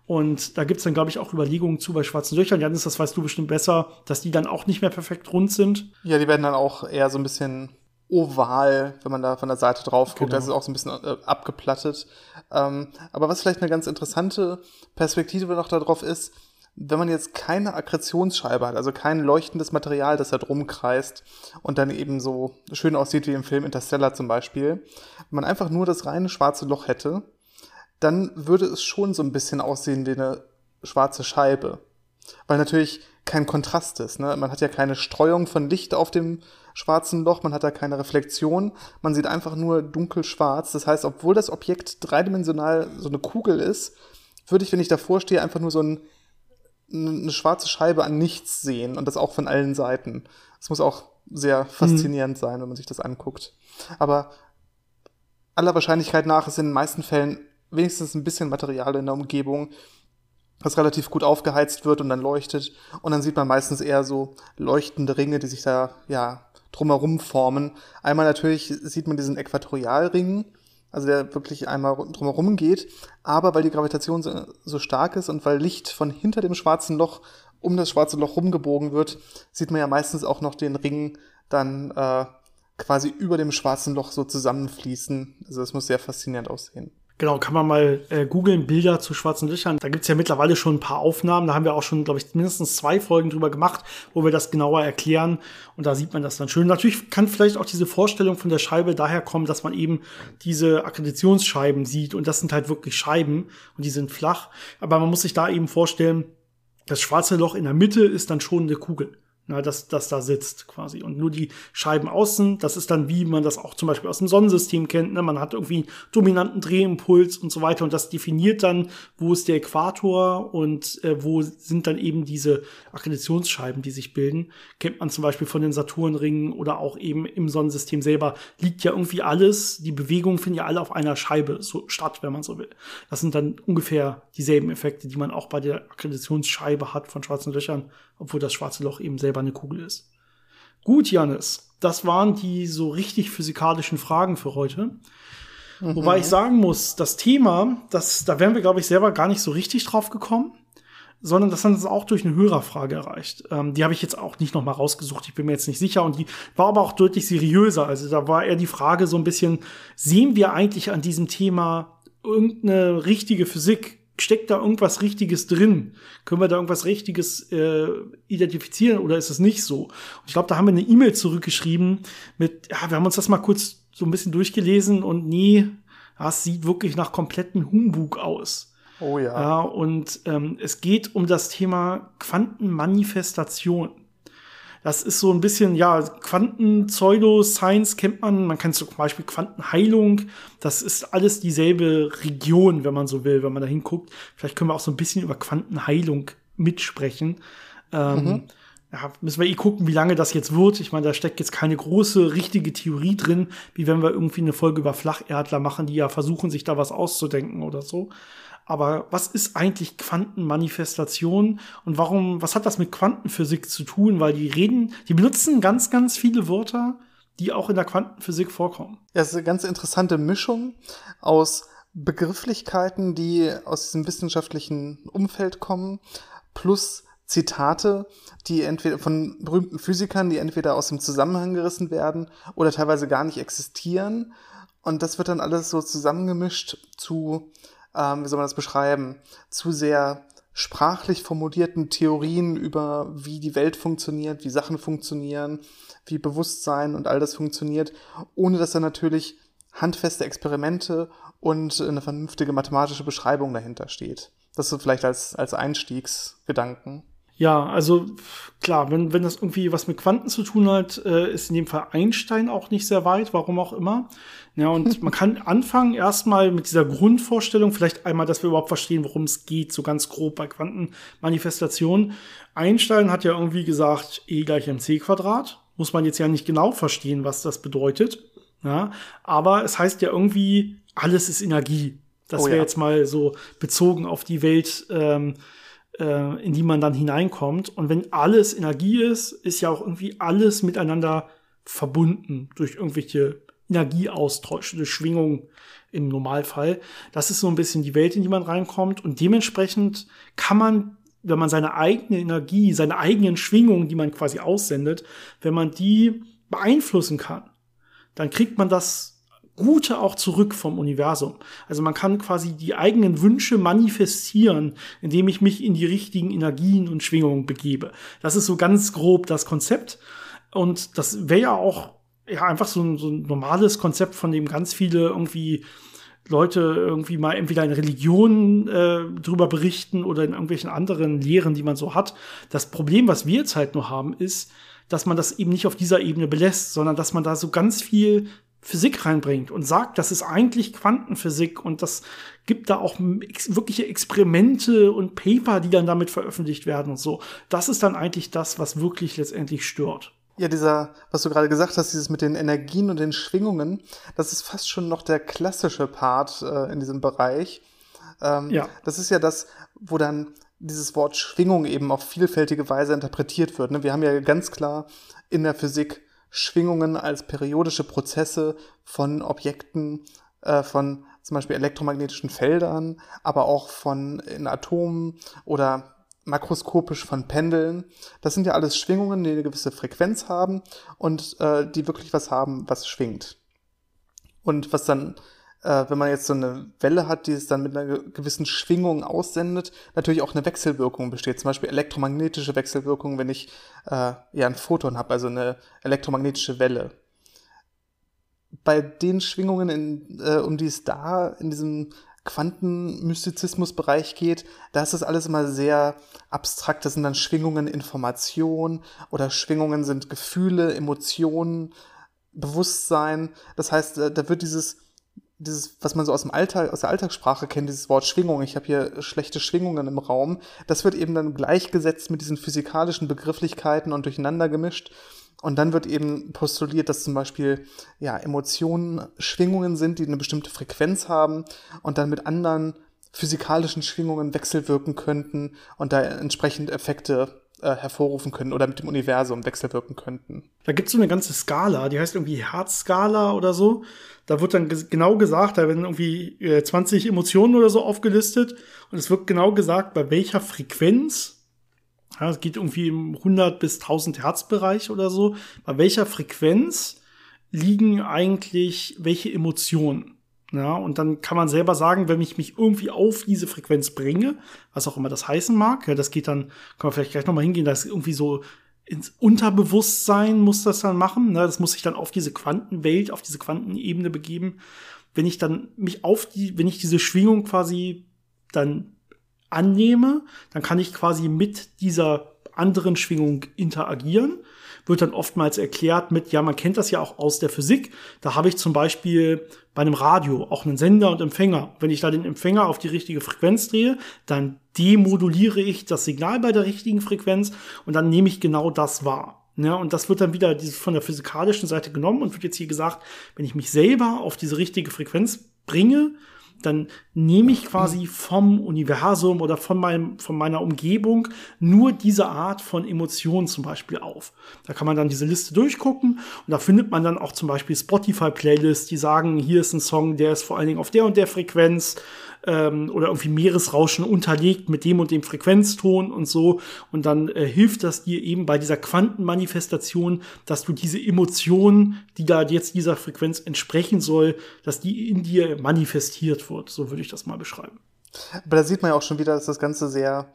A: Und da gibt's dann, glaube ich, auch Überlegungen zu bei schwarzen Löchern. Janis, das weißt du bestimmt besser, dass die dann auch nicht mehr perfekt rund sind.
B: Ja, die werden dann auch eher so ein bisschen oval, wenn man da von der Seite drauf guckt. Genau. Das ist auch so ein bisschen äh, abgeplattet. Ähm, aber was vielleicht eine ganz interessante Perspektive noch darauf ist, wenn man jetzt keine Akkretionsscheibe hat, also kein leuchtendes Material, das da drum kreist und dann eben so schön aussieht wie im Film Interstellar zum Beispiel, wenn man einfach nur das reine schwarze Loch hätte, dann würde es schon so ein bisschen aussehen wie eine schwarze Scheibe. Weil natürlich kein Kontrast ist. Ne? Man hat ja keine Streuung von Licht auf dem schwarzen Loch, man hat da keine Reflexion, man sieht einfach nur dunkelschwarz. Das heißt, obwohl das Objekt dreidimensional so eine Kugel ist, würde ich, wenn ich davor stehe, einfach nur so ein, eine schwarze Scheibe an nichts sehen und das auch von allen Seiten. Das muss auch sehr mhm. faszinierend mhm. sein, wenn man sich das anguckt. Aber aller Wahrscheinlichkeit nach ist in den meisten Fällen wenigstens ein bisschen Material in der Umgebung, was relativ gut aufgeheizt wird und dann leuchtet. Und dann sieht man meistens eher so leuchtende Ringe, die sich da, ja, drumherum formen. Einmal natürlich sieht man diesen Äquatorialring, also der wirklich einmal drumherum geht, aber weil die Gravitation so, so stark ist und weil Licht von hinter dem schwarzen Loch um das schwarze Loch rumgebogen wird, sieht man ja meistens auch noch den Ring dann äh, quasi über dem schwarzen Loch so zusammenfließen. Also das muss sehr faszinierend aussehen.
A: Genau, kann man mal äh, googeln, Bilder zu schwarzen Löchern. Da gibt's ja mittlerweile schon ein paar Aufnahmen. Da haben wir auch schon, glaube ich, mindestens zwei Folgen drüber gemacht, wo wir das genauer erklären. Und da sieht man das dann schön. Natürlich kann vielleicht auch diese Vorstellung von der Scheibe daher kommen, dass man eben diese Akkreditationsscheiben sieht. Und das sind halt wirklich Scheiben und die sind flach. Aber man muss sich da eben vorstellen, das schwarze Loch in der Mitte ist dann schon eine Kugel na, das, das da sitzt quasi. Und nur die Scheiben außen, das ist dann wie man das auch zum Beispiel aus dem Sonnensystem kennt. Ne? Man hat irgendwie einen dominanten Drehimpuls und so weiter und das definiert dann, wo ist der Äquator und äh, wo sind dann eben diese Akkreditationsscheiben, die sich bilden. Kennt man zum Beispiel von den Saturnringen oder auch eben im Sonnensystem selber. Liegt ja irgendwie alles, die Bewegungen finden ja alle auf einer Scheibe so statt, wenn man so will. Das sind dann ungefähr dieselben Effekte, die man auch bei der Akkreditationsscheibe hat von schwarzen Löchern obwohl das schwarze Loch eben selber eine Kugel ist. Gut, Janis, das waren die so richtig physikalischen Fragen für heute. Mhm. Wobei ich sagen muss, das Thema, das, da wären wir, glaube ich, selber gar nicht so richtig drauf gekommen, sondern das hat uns auch durch eine Hörerfrage erreicht. Ähm, die habe ich jetzt auch nicht noch mal rausgesucht, ich bin mir jetzt nicht sicher. Und die war aber auch deutlich seriöser. Also da war eher die Frage so ein bisschen, sehen wir eigentlich an diesem Thema irgendeine richtige Physik? Steckt da irgendwas Richtiges drin? Können wir da irgendwas Richtiges äh, identifizieren oder ist es nicht so? Und ich glaube, da haben wir eine E-Mail zurückgeschrieben mit, ja, wir haben uns das mal kurz so ein bisschen durchgelesen und nee, das sieht wirklich nach kompletten Humbug aus.
B: Oh ja.
A: Ja, und ähm, es geht um das Thema Quantenmanifestation. Das ist so ein bisschen, ja, Quanten-Pseudo-Science kennt man. Man kennt zum Beispiel Quantenheilung. Das ist alles dieselbe Region, wenn man so will, wenn man da hinguckt. Vielleicht können wir auch so ein bisschen über Quantenheilung mitsprechen. Ähm, mhm. Ja, müssen wir eh gucken, wie lange das jetzt wird. Ich meine, da steckt jetzt keine große, richtige Theorie drin, wie wenn wir irgendwie eine Folge über Flacherdler machen, die ja versuchen, sich da was auszudenken oder so. Aber was ist eigentlich Quantenmanifestation und warum, was hat das mit Quantenphysik zu tun? Weil die reden, die benutzen ganz, ganz viele Wörter, die auch in der Quantenphysik vorkommen.
B: Ja, es ist eine ganz interessante Mischung aus Begrifflichkeiten, die aus diesem wissenschaftlichen Umfeld kommen, plus Zitate, die entweder von berühmten Physikern, die entweder aus dem Zusammenhang gerissen werden oder teilweise gar nicht existieren. Und das wird dann alles so zusammengemischt zu ähm, wie soll man das beschreiben, zu sehr sprachlich formulierten Theorien über, wie die Welt funktioniert, wie Sachen funktionieren, wie Bewusstsein und all das funktioniert, ohne dass da natürlich handfeste Experimente und eine vernünftige mathematische Beschreibung dahinter steht. Das so vielleicht als, als Einstiegsgedanken.
A: Ja, also klar, wenn, wenn das irgendwie was mit Quanten zu tun hat, äh, ist in dem Fall Einstein auch nicht sehr weit, warum auch immer. Ja, und man kann anfangen erstmal mit dieser Grundvorstellung, vielleicht einmal, dass wir überhaupt verstehen, worum es geht, so ganz grob bei Quantenmanifestationen. Einstein hat ja irgendwie gesagt, E gleich mc Quadrat. Muss man jetzt ja nicht genau verstehen, was das bedeutet. Ja, aber es heißt ja irgendwie, alles ist Energie. Das oh, wäre ja. jetzt mal so bezogen auf die Welt. Ähm, äh, in die man dann hineinkommt. Und wenn alles Energie ist, ist ja auch irgendwie alles miteinander verbunden durch irgendwelche Energieaustausche, durch Schwingungen im Normalfall. Das ist so ein bisschen die Welt, in die man reinkommt. Und dementsprechend kann man, wenn man seine eigene Energie, seine eigenen Schwingungen, die man quasi aussendet, wenn man die beeinflussen kann, dann kriegt man das Gute auch zurück vom Universum. Also man kann quasi die eigenen Wünsche manifestieren, indem ich mich in die richtigen Energien und Schwingungen begebe. Das ist so ganz grob das Konzept. Und das wäre ja auch ja, einfach so ein, so ein normales Konzept, von dem ganz viele irgendwie Leute irgendwie mal entweder in Religionen äh, drüber berichten oder in irgendwelchen anderen Lehren, die man so hat. Das Problem, was wir jetzt halt nur haben, ist, dass man das eben nicht auf dieser Ebene belässt, sondern dass man da so ganz viel Physik reinbringt und sagt, das ist eigentlich Quantenphysik und das gibt da auch wirkliche Experimente und Paper, die dann damit veröffentlicht werden und so. Das ist dann eigentlich das, was wirklich letztendlich stört.
B: Ja, dieser, was du gerade gesagt hast, dieses mit den Energien und den Schwingungen, das ist fast schon noch der klassische Part äh, in diesem Bereich. Ähm, ja. Das ist ja das, wo dann dieses Wort Schwingung eben auf vielfältige Weise interpretiert wird. Ne? Wir haben ja ganz klar in der Physik Schwingungen als periodische Prozesse von Objekten, äh, von zum Beispiel elektromagnetischen Feldern, aber auch von in Atomen oder makroskopisch von Pendeln. Das sind ja alles Schwingungen, die eine gewisse Frequenz haben und äh, die wirklich was haben, was schwingt. Und was dann wenn man jetzt so eine Welle hat, die es dann mit einer gewissen Schwingung aussendet, natürlich auch eine Wechselwirkung besteht. Zum Beispiel elektromagnetische Wechselwirkung, wenn ich äh, ja ein Photon habe, also eine elektromagnetische Welle. Bei den Schwingungen, in, äh, um die es da in diesem Quantenmystizismus-Bereich geht, da ist das alles immer sehr abstrakt. Das sind dann Schwingungen Information oder Schwingungen sind Gefühle, Emotionen, Bewusstsein. Das heißt, äh, da wird dieses dieses, was man so aus dem Alltag, aus der Alltagssprache kennt, dieses Wort Schwingung, ich habe hier schlechte Schwingungen im Raum, das wird eben dann gleichgesetzt mit diesen physikalischen Begrifflichkeiten und durcheinander gemischt. Und dann wird eben postuliert, dass zum Beispiel ja, Emotionen Schwingungen sind, die eine bestimmte Frequenz haben und dann mit anderen physikalischen Schwingungen wechselwirken könnten und da entsprechend Effekte äh, hervorrufen können oder mit dem Universum wechselwirken könnten.
A: Da gibt es so eine ganze Skala, die heißt irgendwie Herzskala oder so. Da wird dann genau gesagt, da werden irgendwie äh, 20 Emotionen oder so aufgelistet und es wird genau gesagt, bei welcher Frequenz, ja, es geht irgendwie im 100 bis 1000 Hertz Bereich oder so, bei welcher Frequenz liegen eigentlich welche Emotionen. Ja, und dann kann man selber sagen, wenn ich mich irgendwie auf diese Frequenz bringe, was auch immer das heißen mag, ja, das geht dann, kann man vielleicht gleich nochmal hingehen, dass irgendwie so ins Unterbewusstsein muss das dann machen. Ne? Das muss sich dann auf diese Quantenwelt, auf diese Quantenebene begeben. Wenn ich dann mich auf die, wenn ich diese Schwingung quasi dann annehme, dann kann ich quasi mit dieser anderen Schwingung interagieren. Wird dann oftmals erklärt mit, ja, man kennt das ja auch aus der Physik. Da habe ich zum Beispiel bei einem Radio auch einen Sender und Empfänger. Wenn ich da den Empfänger auf die richtige Frequenz drehe, dann demoduliere ich das Signal bei der richtigen Frequenz und dann nehme ich genau das wahr. Ja, und das wird dann wieder von der physikalischen Seite genommen und wird jetzt hier gesagt, wenn ich mich selber auf diese richtige Frequenz bringe, dann nehme ich quasi vom Universum oder von, meinem, von meiner Umgebung nur diese Art von Emotionen zum Beispiel auf. Da kann man dann diese Liste durchgucken und da findet man dann auch zum Beispiel Spotify-Playlists, die sagen, hier ist ein Song, der ist vor allen Dingen auf der und der Frequenz ähm, oder irgendwie Meeresrauschen unterlegt mit dem und dem Frequenzton und so. Und dann äh, hilft das dir eben bei dieser Quantenmanifestation, dass du diese Emotion, die da jetzt dieser Frequenz entsprechen soll, dass die in dir manifestiert wird. So würde ich das mal beschreiben.
B: Aber da sieht man ja auch schon wieder, dass das Ganze sehr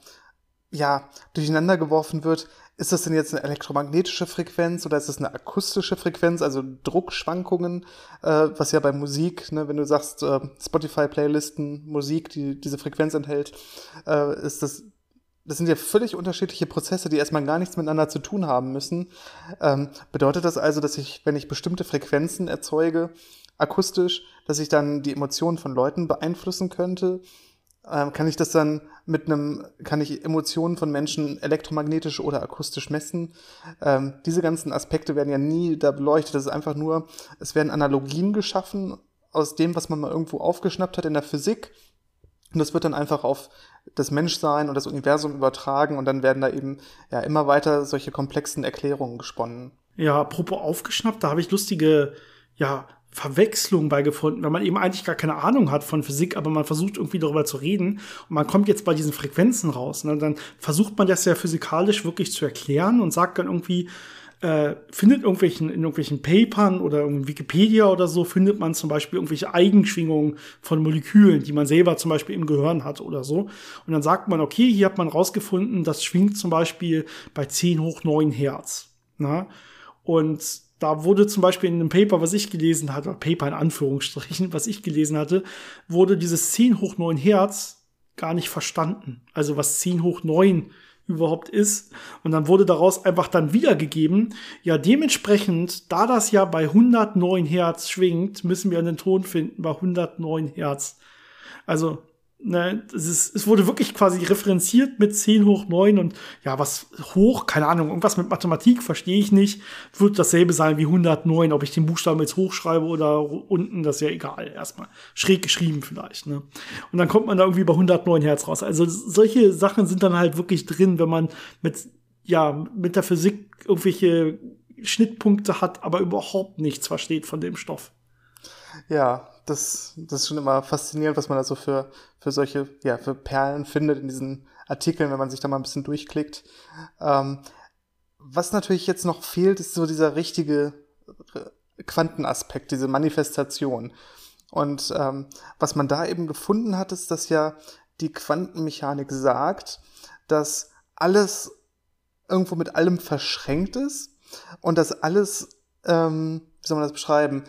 B: ja, durcheinander geworfen wird. Ist das denn jetzt eine elektromagnetische Frequenz oder ist das eine akustische Frequenz, also Druckschwankungen, äh, was ja bei Musik, ne, wenn du sagst, äh, Spotify-Playlisten, Musik, die diese Frequenz enthält, äh, ist das, das sind ja völlig unterschiedliche Prozesse, die erstmal gar nichts miteinander zu tun haben müssen. Ähm, bedeutet das also, dass ich, wenn ich bestimmte Frequenzen erzeuge, akustisch, dass ich dann die Emotionen von Leuten beeinflussen könnte? ähm, kann ich das dann mit einem, kann ich Emotionen von Menschen elektromagnetisch oder akustisch messen? Ähm, diese ganzen Aspekte werden ja nie da beleuchtet. Das ist einfach nur, es werden Analogien geschaffen aus dem, was man mal irgendwo aufgeschnappt hat in der Physik. Und das wird dann einfach auf das Menschsein und das Universum übertragen und dann werden da eben ja immer weiter solche komplexen Erklärungen gesponnen.
A: Ja, apropos aufgeschnappt, da habe ich lustige ja, Verwechslung beigefunden, weil man eben eigentlich gar keine Ahnung hat von Physik, aber man versucht irgendwie darüber zu reden und man kommt jetzt bei diesen Frequenzen raus. Ne? Dann versucht man das ja physikalisch wirklich zu erklären und sagt dann irgendwie, äh, findet irgendwelchen, in irgendwelchen Papern oder in Wikipedia oder so, findet man zum Beispiel irgendwelche Eigenschwingungen von Molekülen, die man selber zum Beispiel im Gehirn hat oder so. Und dann sagt man, okay, hier hat man rausgefunden, das schwingt zum Beispiel bei 10 hoch 9 Hertz. Na? Und da wurde zum Beispiel in einem Paper, was ich gelesen hatte, Paper in Anführungsstrichen, was ich gelesen hatte, wurde dieses 10 hoch 9 Hertz gar nicht verstanden. Also was 10 hoch 9 überhaupt ist. Und dann wurde daraus einfach dann wiedergegeben, ja, dementsprechend, da das ja bei 109 Hertz schwingt, müssen wir einen Ton finden bei 109 Hertz. Also Ne, es, ist, es wurde wirklich quasi referenziert mit 10 hoch 9 und ja, was hoch, keine Ahnung, irgendwas mit Mathematik verstehe ich nicht, wird dasselbe sein wie 109, ob ich den Buchstaben jetzt hochschreibe oder unten, das ist ja egal, erstmal. Schräg geschrieben vielleicht, ne. Und dann kommt man da irgendwie bei 109 Hertz raus. Also solche Sachen sind dann halt wirklich drin, wenn man mit, ja, mit der Physik irgendwelche Schnittpunkte hat, aber überhaupt nichts versteht von dem Stoff.
B: Ja, das, das ist schon immer faszinierend, was man da so für, für solche, ja, für Perlen findet in diesen Artikeln, wenn man sich da mal ein bisschen durchklickt. Ähm, was natürlich jetzt noch fehlt, ist so dieser richtige Quantenaspekt, diese Manifestation. Und ähm, was man da eben gefunden hat, ist, dass ja die Quantenmechanik sagt, dass alles irgendwo mit allem verschränkt ist und dass alles, ähm, wie soll man das beschreiben,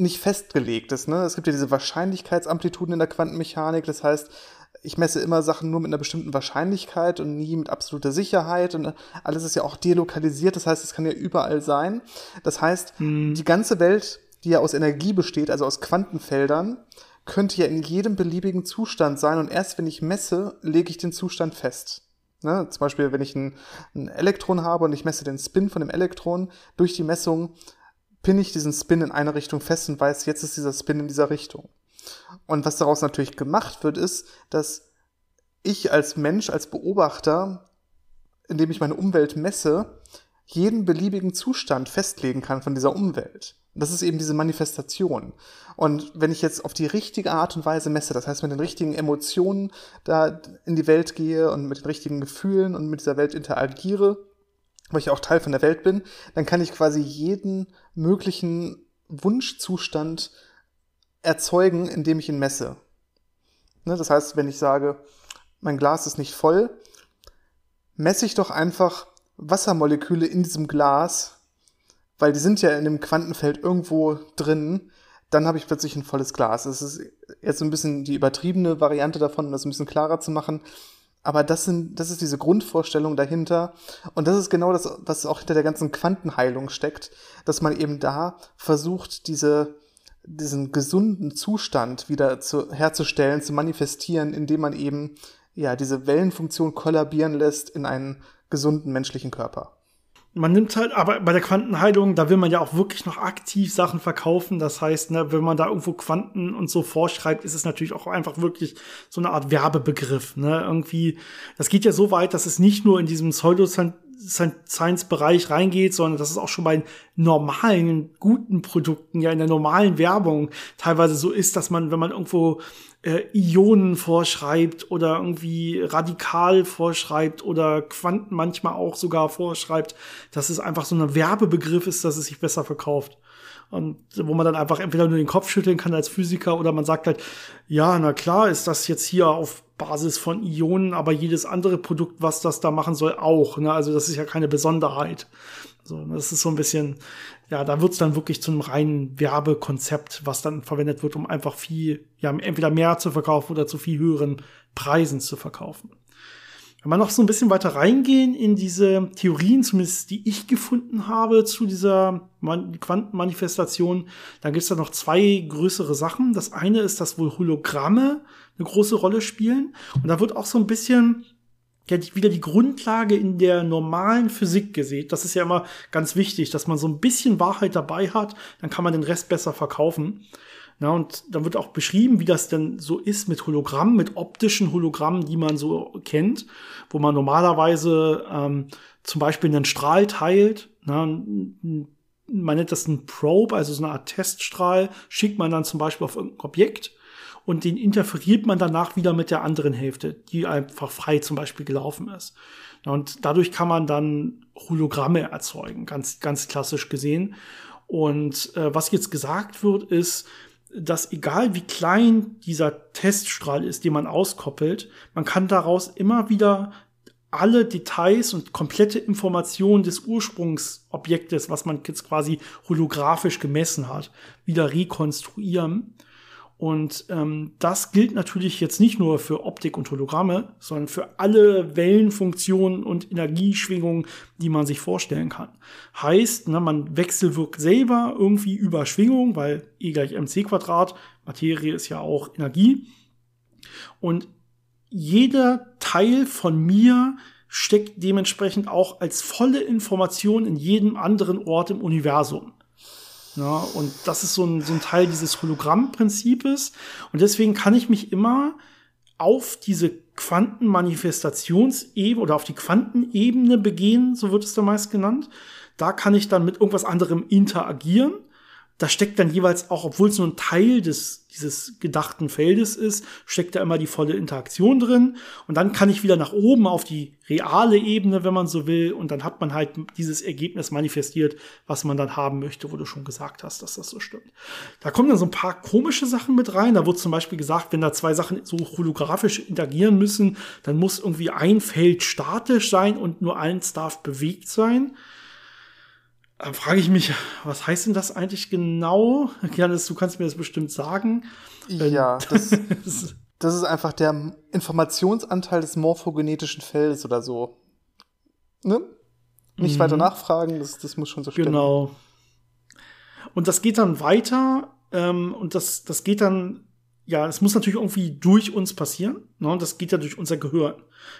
B: nicht festgelegt ist. Ne? Es gibt ja diese Wahrscheinlichkeitsamplituden in der Quantenmechanik. Das heißt, ich messe immer Sachen nur mit einer bestimmten Wahrscheinlichkeit und nie mit absoluter Sicherheit. Und alles ist ja auch delokalisiert. Das heißt, es kann ja überall sein. Das heißt, hm. die ganze Welt, die ja aus Energie besteht, also aus Quantenfeldern, könnte ja in jedem beliebigen Zustand sein. Und erst wenn ich messe, lege ich den Zustand fest. Ne? Zum Beispiel, wenn ich ein, ein Elektron habe und ich messe den Spin von dem Elektron durch die Messung, pinne ich diesen Spin in eine Richtung fest und weiß, jetzt ist dieser Spin in dieser Richtung. Und was daraus natürlich gemacht wird, ist, dass ich als Mensch, als Beobachter, indem ich meine Umwelt messe, jeden beliebigen Zustand festlegen kann von dieser Umwelt. das ist eben diese Manifestation. Und wenn ich jetzt auf die richtige Art und Weise messe, das heißt mit den richtigen Emotionen da in die Welt gehe und mit den richtigen Gefühlen und mit dieser Welt interagiere, weil ich auch Teil von der Welt bin, dann kann ich quasi jeden möglichen Wunschzustand erzeugen, indem ich ihn messe. Ne, das heißt, wenn ich sage, mein Glas ist nicht voll, messe ich doch einfach Wassermoleküle in diesem Glas, weil die sind ja in dem Quantenfeld irgendwo drin, dann habe ich plötzlich ein volles Glas. Das ist jetzt so ein bisschen die übertriebene Variante davon, um das ein bisschen klarer zu machen. Aber das sind, das ist diese Grundvorstellung dahinter. Und das ist genau das, was auch hinter der ganzen Quantenheilung steckt, dass man eben da versucht, diese, diesen gesunden Zustand wieder zu, herzustellen, zu manifestieren, indem man eben, ja, diese Wellenfunktion kollabieren lässt in einen gesunden menschlichen Körper
A: man nimmt halt, aber bei der Quantenheilung, da will man ja auch wirklich noch aktiv Sachen verkaufen. Das heißt, ne, wenn man da irgendwo Quanten und so vorschreibt, ist es natürlich auch einfach wirklich so eine Art Werbebegriff. Ne? Irgendwie, das geht ja so weit, dass es nicht nur in diesem Pseudoscience-Bereich reingeht, sondern dass es auch schon bei normalen, guten Produkten, ja in der normalen Werbung teilweise so ist, dass man, wenn man irgendwo äh, Ionen vorschreibt oder irgendwie radikal vorschreibt oder Quanten manchmal auch sogar vorschreibt, dass es einfach so ein Werbebegriff ist, dass es sich besser verkauft. Und wo man dann einfach entweder nur den Kopf schütteln kann als Physiker oder man sagt halt, ja, na klar, ist das jetzt hier auf Basis von Ionen, aber jedes andere Produkt, was das da machen soll, auch. Ne? Also das ist ja keine Besonderheit. So, das ist so ein bisschen, ja, da wird's dann wirklich zu einem reinen Werbekonzept, was dann verwendet wird, um einfach viel, ja, entweder mehr zu verkaufen oder zu viel höheren Preisen zu verkaufen. Wenn wir noch so ein bisschen weiter reingehen in diese Theorien, zumindest die ich gefunden habe zu dieser Quantenmanifestation, dann gibt es da noch zwei größere Sachen. Das eine ist, dass wohl Hologramme eine große Rolle spielen. Und da wird auch so ein bisschen ja, wieder die Grundlage in der normalen Physik gesehen. Das ist ja immer ganz wichtig, dass man so ein bisschen Wahrheit dabei hat, dann kann man den Rest besser verkaufen. Ja, und dann wird auch beschrieben, wie das denn so ist mit Hologrammen, mit optischen Hologrammen, die man so kennt, wo man normalerweise ähm, zum Beispiel einen Strahl teilt. Na, man nennt das ein Probe, also so eine Art Teststrahl, schickt man dann zum Beispiel auf irgendein Objekt und den interferiert man danach wieder mit der anderen Hälfte, die einfach frei zum Beispiel gelaufen ist. Und dadurch kann man dann Hologramme erzeugen, ganz, ganz klassisch gesehen. Und äh, was jetzt gesagt wird, ist, dass egal wie klein dieser Teststrahl ist, den man auskoppelt, man kann daraus immer wieder alle Details und komplette Informationen des Ursprungsobjektes, was man jetzt quasi holographisch gemessen hat, wieder rekonstruieren. Und ähm, das gilt natürlich jetzt nicht nur für Optik und Hologramme, sondern für alle Wellenfunktionen und Energieschwingungen, die man sich vorstellen kann. Heißt, ne, man wechselwirkt selber irgendwie über Schwingung, weil E gleich mc Quadrat, Materie ist ja auch Energie. Und jeder Teil von mir steckt dementsprechend auch als volle Information in jedem anderen Ort im Universum. Ja, und das ist so ein, so ein Teil dieses Hologrammprinzipes. Und deswegen kann ich mich immer auf diese Quantenmanifestationsebene oder auf die Quantenebene begehen, so wird es da meist genannt. Da kann ich dann mit irgendwas anderem interagieren da steckt dann jeweils auch, obwohl es nur ein Teil des, dieses gedachten Feldes ist, steckt da immer die volle Interaktion drin. Und dann kann ich wieder nach oben auf die reale Ebene, wenn man so will. Und dann hat man halt dieses Ergebnis manifestiert, was man dann haben möchte, wo du schon gesagt hast, dass das so stimmt. Da kommen dann so ein paar komische Sachen mit rein. Da wurde zum Beispiel gesagt, wenn da zwei Sachen so holographisch interagieren müssen, dann muss irgendwie ein Feld statisch sein und nur eins darf bewegt sein. Dann frage ich mich, was heißt denn das eigentlich genau? Janis, du kannst mir das bestimmt sagen.
B: Ja, das, das ist einfach der Informationsanteil des morphogenetischen Feldes oder so. Ne? Nicht mhm. weiter nachfragen, das, das muss schon so
A: stimmen. Genau. Und das geht dann weiter ähm, und das, das geht dann ja, es muss natürlich irgendwie durch uns passieren. Ne? Und das geht ja durch unser Gehirn.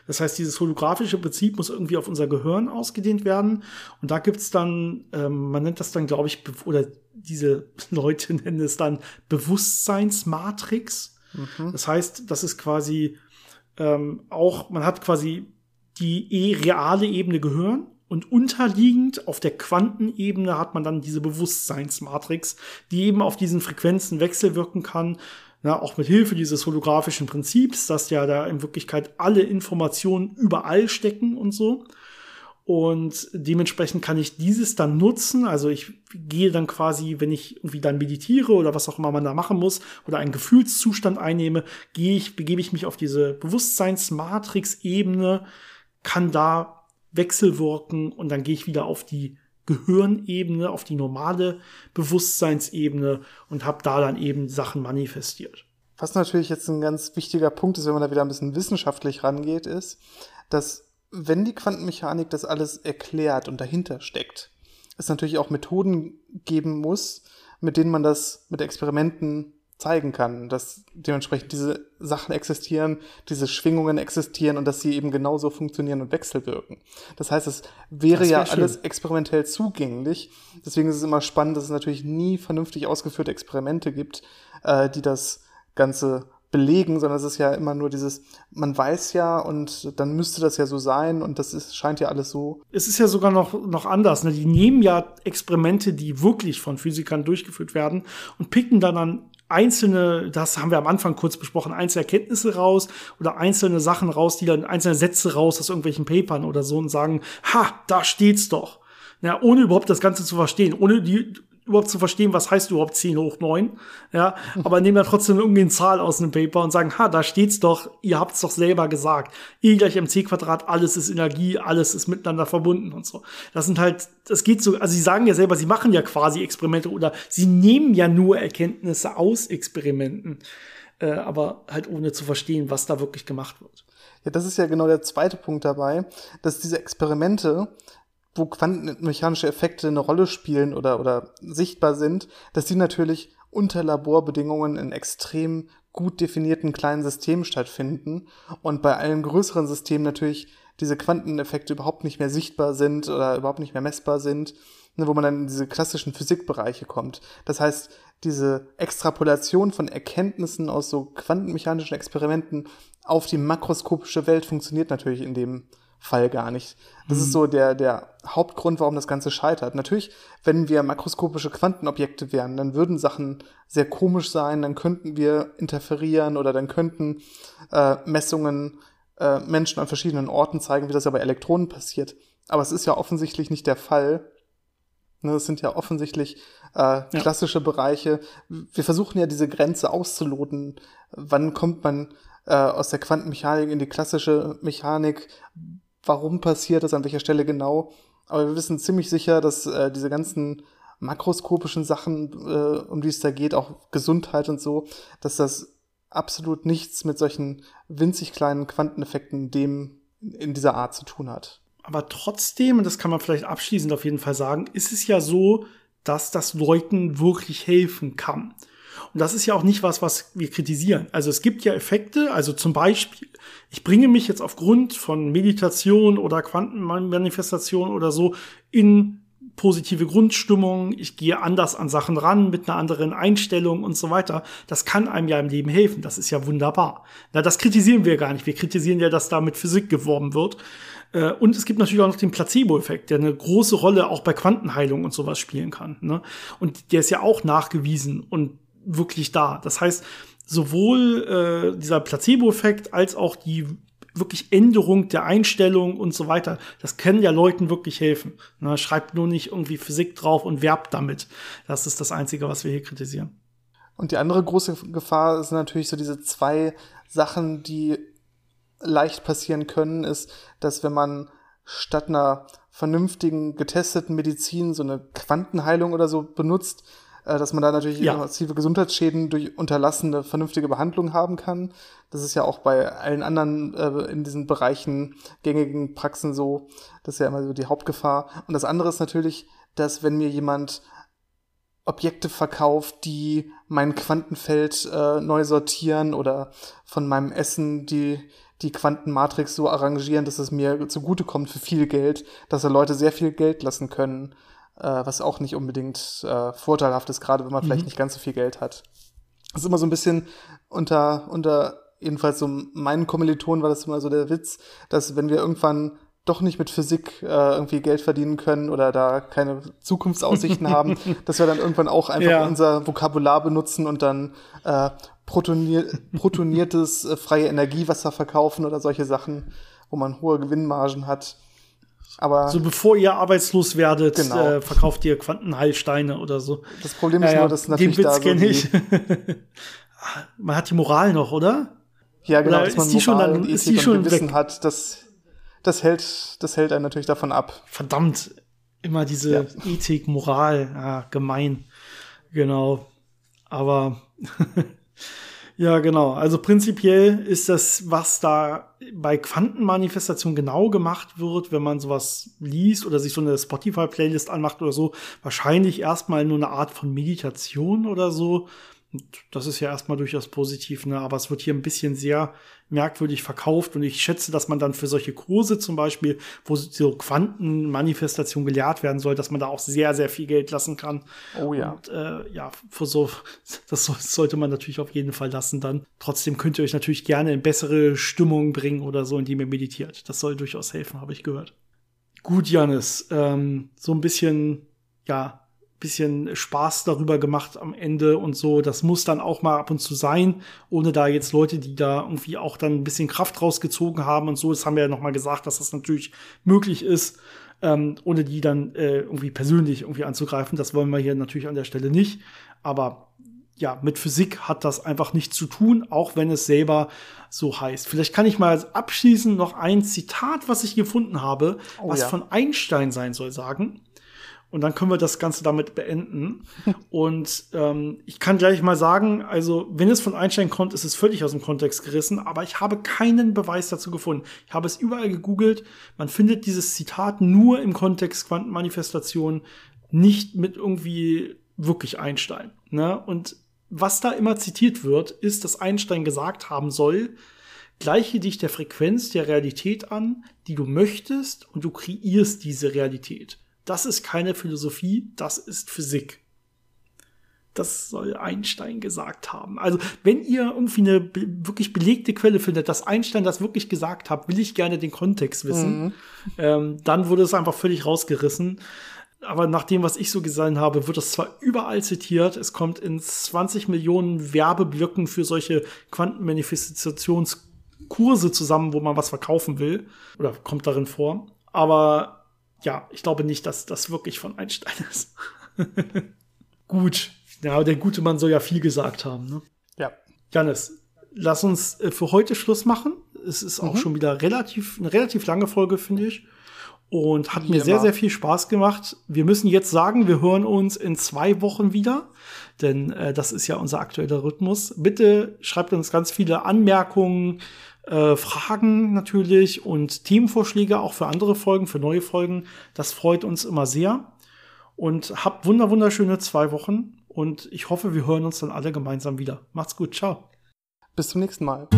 A: Das heißt, dieses holographische Prinzip muss irgendwie auf unser Gehirn ausgedehnt werden. Und da gibt's dann, ähm, man nennt das dann, glaube ich, oder diese Leute nennen es dann Bewusstseinsmatrix. Mhm. Das heißt, das ist quasi ähm, auch, man hat quasi die eh reale Ebene Gehirn und unterliegend auf der Quantenebene hat man dann diese Bewusstseinsmatrix, die eben auf diesen Frequenzen wechselwirken kann na, auch mit Hilfe dieses holographischen Prinzips, dass ja da in Wirklichkeit alle Informationen überall stecken und so. Und dementsprechend kann ich dieses dann nutzen. Also ich gehe dann quasi, wenn ich irgendwie dann meditiere oder was auch immer man da machen muss oder einen Gefühlszustand einnehme, gehe ich, begebe ich mich auf diese Bewusstseinsmatrix-Ebene, kann da wechselwirken und dann gehe ich wieder auf die Gehirnebene, auf die normale Bewusstseinsebene und habe da dann eben Sachen manifestiert.
B: Was natürlich jetzt ein ganz wichtiger Punkt ist, wenn man da wieder ein bisschen wissenschaftlich rangeht, ist, dass wenn die Quantenmechanik das alles erklärt und dahinter steckt, es natürlich auch Methoden geben muss, mit denen man das mit Experimenten zeigen kann, dass dementsprechend diese Sachen existieren, diese Schwingungen existieren und dass sie eben genauso funktionieren und wechselwirken. Das heißt, es wäre ja schön. alles experimentell zugänglich. Deswegen ist es immer spannend, dass es natürlich nie vernünftig ausgeführte Experimente gibt, äh, die das Ganze belegen, sondern es ist ja immer nur dieses, man weiß ja und dann müsste das ja so sein und das ist, scheint ja alles so.
A: Es ist ja sogar noch, noch anders. Ne? Die nehmen ja Experimente, die wirklich von Physikern durchgeführt werden und picken dann an einzelne, das haben wir am Anfang kurz besprochen, einzelne Erkenntnisse raus oder einzelne Sachen raus, die dann einzelne Sätze raus aus irgendwelchen Papern oder so und sagen, ha, da steht's doch. Ja, ohne überhaupt das Ganze zu verstehen, ohne die überhaupt zu verstehen, was heißt überhaupt 10 hoch 9. Ja, aber nehmen dann trotzdem irgendwie eine Zahl aus einem Paper und sagen, ha, da steht's doch, ihr habt's doch selber gesagt. E gleich mc Quadrat, alles ist Energie, alles ist miteinander verbunden und so. Das sind halt, das geht so, also sie sagen ja selber, sie machen ja quasi Experimente oder sie nehmen ja nur Erkenntnisse aus Experimenten, äh, aber halt ohne zu verstehen, was da wirklich gemacht wird.
B: Ja, das ist ja genau der zweite Punkt dabei, dass diese Experimente wo quantenmechanische Effekte eine Rolle spielen oder, oder sichtbar sind, dass die natürlich unter Laborbedingungen in extrem gut definierten kleinen Systemen stattfinden und bei allen größeren Systemen natürlich diese Quanteneffekte überhaupt nicht mehr sichtbar sind oder überhaupt nicht mehr messbar sind, ne, wo man dann in diese klassischen Physikbereiche kommt. Das heißt, diese Extrapolation von Erkenntnissen aus so quantenmechanischen Experimenten auf die makroskopische Welt funktioniert natürlich in dem Fall gar nicht. Das mhm. ist so der, der Hauptgrund, warum das Ganze scheitert. Natürlich, wenn wir makroskopische Quantenobjekte wären, dann würden Sachen sehr komisch sein, dann könnten wir interferieren oder dann könnten äh, Messungen äh, Menschen an verschiedenen Orten zeigen, wie das ja bei Elektronen passiert. Aber es ist ja offensichtlich nicht der Fall. Ne, das sind ja offensichtlich äh, klassische ja. Bereiche. Wir versuchen ja diese Grenze auszuloten. Wann kommt man äh, aus der Quantenmechanik in die klassische Mechanik? Warum passiert das, an welcher Stelle genau. Aber wir wissen ziemlich sicher, dass äh, diese ganzen makroskopischen Sachen, äh, um die es da geht, auch Gesundheit und so, dass das absolut nichts mit solchen winzig kleinen Quanteneffekten dem in dieser Art zu tun hat.
A: Aber trotzdem, und das kann man vielleicht abschließend auf jeden Fall sagen, ist es ja so, dass das Leuten wirklich helfen kann. Und das ist ja auch nicht was, was wir kritisieren. Also es gibt ja Effekte, also zum Beispiel, ich bringe mich jetzt aufgrund von Meditation oder Quantenmanifestation oder so in positive Grundstimmung, ich gehe anders an Sachen ran mit einer anderen Einstellung und so weiter. Das kann einem ja im Leben helfen. Das ist ja wunderbar. Na, das kritisieren wir gar nicht. Wir kritisieren ja, dass da mit Physik geworben wird. Äh, und es gibt natürlich auch noch den Placebo-Effekt, der eine große Rolle auch bei Quantenheilung und sowas spielen kann. Ne? Und der ist ja auch nachgewiesen und wirklich da. Das heißt, sowohl äh, dieser Placebo-Effekt als auch die wirklich Änderung der Einstellung und so weiter, das kann ja Leuten wirklich helfen. Ne? Schreibt nur nicht irgendwie Physik drauf und werbt damit. Das ist das Einzige, was wir hier kritisieren.
B: Und die andere große Gefahr sind natürlich so diese zwei Sachen, die leicht passieren können, ist, dass wenn man statt einer vernünftigen, getesteten Medizin so eine Quantenheilung oder so benutzt, dass man da natürlich ja. massive Gesundheitsschäden durch unterlassene vernünftige Behandlung haben kann. Das ist ja auch bei allen anderen äh, in diesen Bereichen gängigen Praxen so. Das ist ja immer so die Hauptgefahr. Und das andere ist natürlich, dass wenn mir jemand Objekte verkauft, die mein Quantenfeld äh, neu sortieren oder von meinem Essen die die Quantenmatrix so arrangieren, dass es mir zugutekommt für viel Geld, dass da Leute sehr viel Geld lassen können äh, was auch nicht unbedingt äh, vorteilhaft ist, gerade wenn man mhm. vielleicht nicht ganz so viel Geld hat. Das ist immer so ein bisschen unter, unter jedenfalls so meinen Kommilitonen war das immer so der Witz, dass wenn wir irgendwann doch nicht mit Physik äh, irgendwie Geld verdienen können oder da keine Zukunftsaussichten haben, dass wir dann irgendwann auch einfach ja. unser Vokabular benutzen und dann äh, protonier protoniertes äh, freie Energiewasser verkaufen oder solche Sachen, wo man hohe Gewinnmargen hat.
A: Aber so bevor ihr arbeitslos werdet, genau. äh, verkauft ihr Quantenheilsteine oder so.
B: Das Problem ist ja, nur, dass natürlich
A: den Witz da so ich. Man hat die Moral noch, oder?
B: Ja, genau, oder dass man ist die schon dann, ist die schon Gewissen weg? hat, das, das hält, das hält einen natürlich davon ab.
A: Verdammt, immer diese ja. Ethik, Moral, ja, gemein. Genau. Aber Ja, genau. Also prinzipiell ist das, was da bei Quantenmanifestation genau gemacht wird, wenn man sowas liest oder sich so eine Spotify-Playlist anmacht oder so, wahrscheinlich erstmal nur eine Art von Meditation oder so. Und das ist ja erstmal durchaus positiv, ne? aber es wird hier ein bisschen sehr merkwürdig verkauft und ich schätze, dass man dann für solche Kurse zum Beispiel, wo so Quantenmanifestation gelehrt werden soll, dass man da auch sehr, sehr viel Geld lassen kann.
B: Oh ja.
A: Und, äh, ja, für so, das sollte man natürlich auf jeden Fall lassen dann. Trotzdem könnt ihr euch natürlich gerne in bessere Stimmung bringen oder so, indem ihr meditiert. Das soll durchaus helfen, habe ich gehört. Gut, Janis, ähm, so ein bisschen, ja, bisschen Spaß darüber gemacht am Ende und so. Das muss dann auch mal ab und zu sein, ohne da jetzt Leute, die da irgendwie auch dann ein bisschen Kraft rausgezogen haben und so. Das haben wir ja noch mal gesagt, dass das natürlich möglich ist, ähm, ohne die dann äh, irgendwie persönlich irgendwie anzugreifen. Das wollen wir hier natürlich an der Stelle nicht. Aber ja, mit Physik hat das einfach nichts zu tun, auch wenn es selber so heißt. Vielleicht kann ich mal abschließend noch ein Zitat, was ich gefunden habe, oh, was ja. von Einstein sein soll, sagen. Und dann können wir das Ganze damit beenden. und ähm, ich kann gleich mal sagen, also wenn es von Einstein kommt, ist es völlig aus dem Kontext gerissen, aber ich habe keinen Beweis dazu gefunden. Ich habe es überall gegoogelt. Man findet dieses Zitat nur im Kontext Quantenmanifestation, nicht mit irgendwie wirklich Einstein. Ne? Und was da immer zitiert wird, ist, dass Einstein gesagt haben soll, gleiche dich der Frequenz der Realität an, die du möchtest, und du kreierst diese Realität. Das ist keine Philosophie, das ist Physik. Das soll Einstein gesagt haben. Also, wenn ihr irgendwie eine be wirklich belegte Quelle findet, dass Einstein das wirklich gesagt hat, will ich gerne den Kontext wissen. Mhm. Ähm, dann wurde es einfach völlig rausgerissen. Aber nach dem, was ich so gesehen habe, wird es zwar überall zitiert, es kommt in 20 Millionen Werbeblöcken für solche Quantenmanifestationskurse zusammen, wo man was verkaufen will, oder kommt darin vor. Aber ja, ich glaube nicht, dass das wirklich von Einstein ist. Gut. Ja, der gute Mann soll ja viel gesagt haben. Ne?
B: Ja.
A: Janis, lass uns äh, für heute Schluss machen. Es ist auch mhm. schon wieder relativ, eine relativ lange Folge, finde ich. Und hat Wie mir immer. sehr, sehr viel Spaß gemacht. Wir müssen jetzt sagen, wir hören uns in zwei Wochen wieder, denn äh, das ist ja unser aktueller Rhythmus. Bitte schreibt uns ganz viele Anmerkungen, äh, Fragen natürlich und Themenvorschläge auch für andere Folgen, für neue Folgen. Das freut uns immer sehr. Und habt wunder wunderschöne zwei Wochen. Und ich hoffe, wir hören uns dann alle gemeinsam wieder. Macht's gut. Ciao.
B: Bis zum nächsten Mal.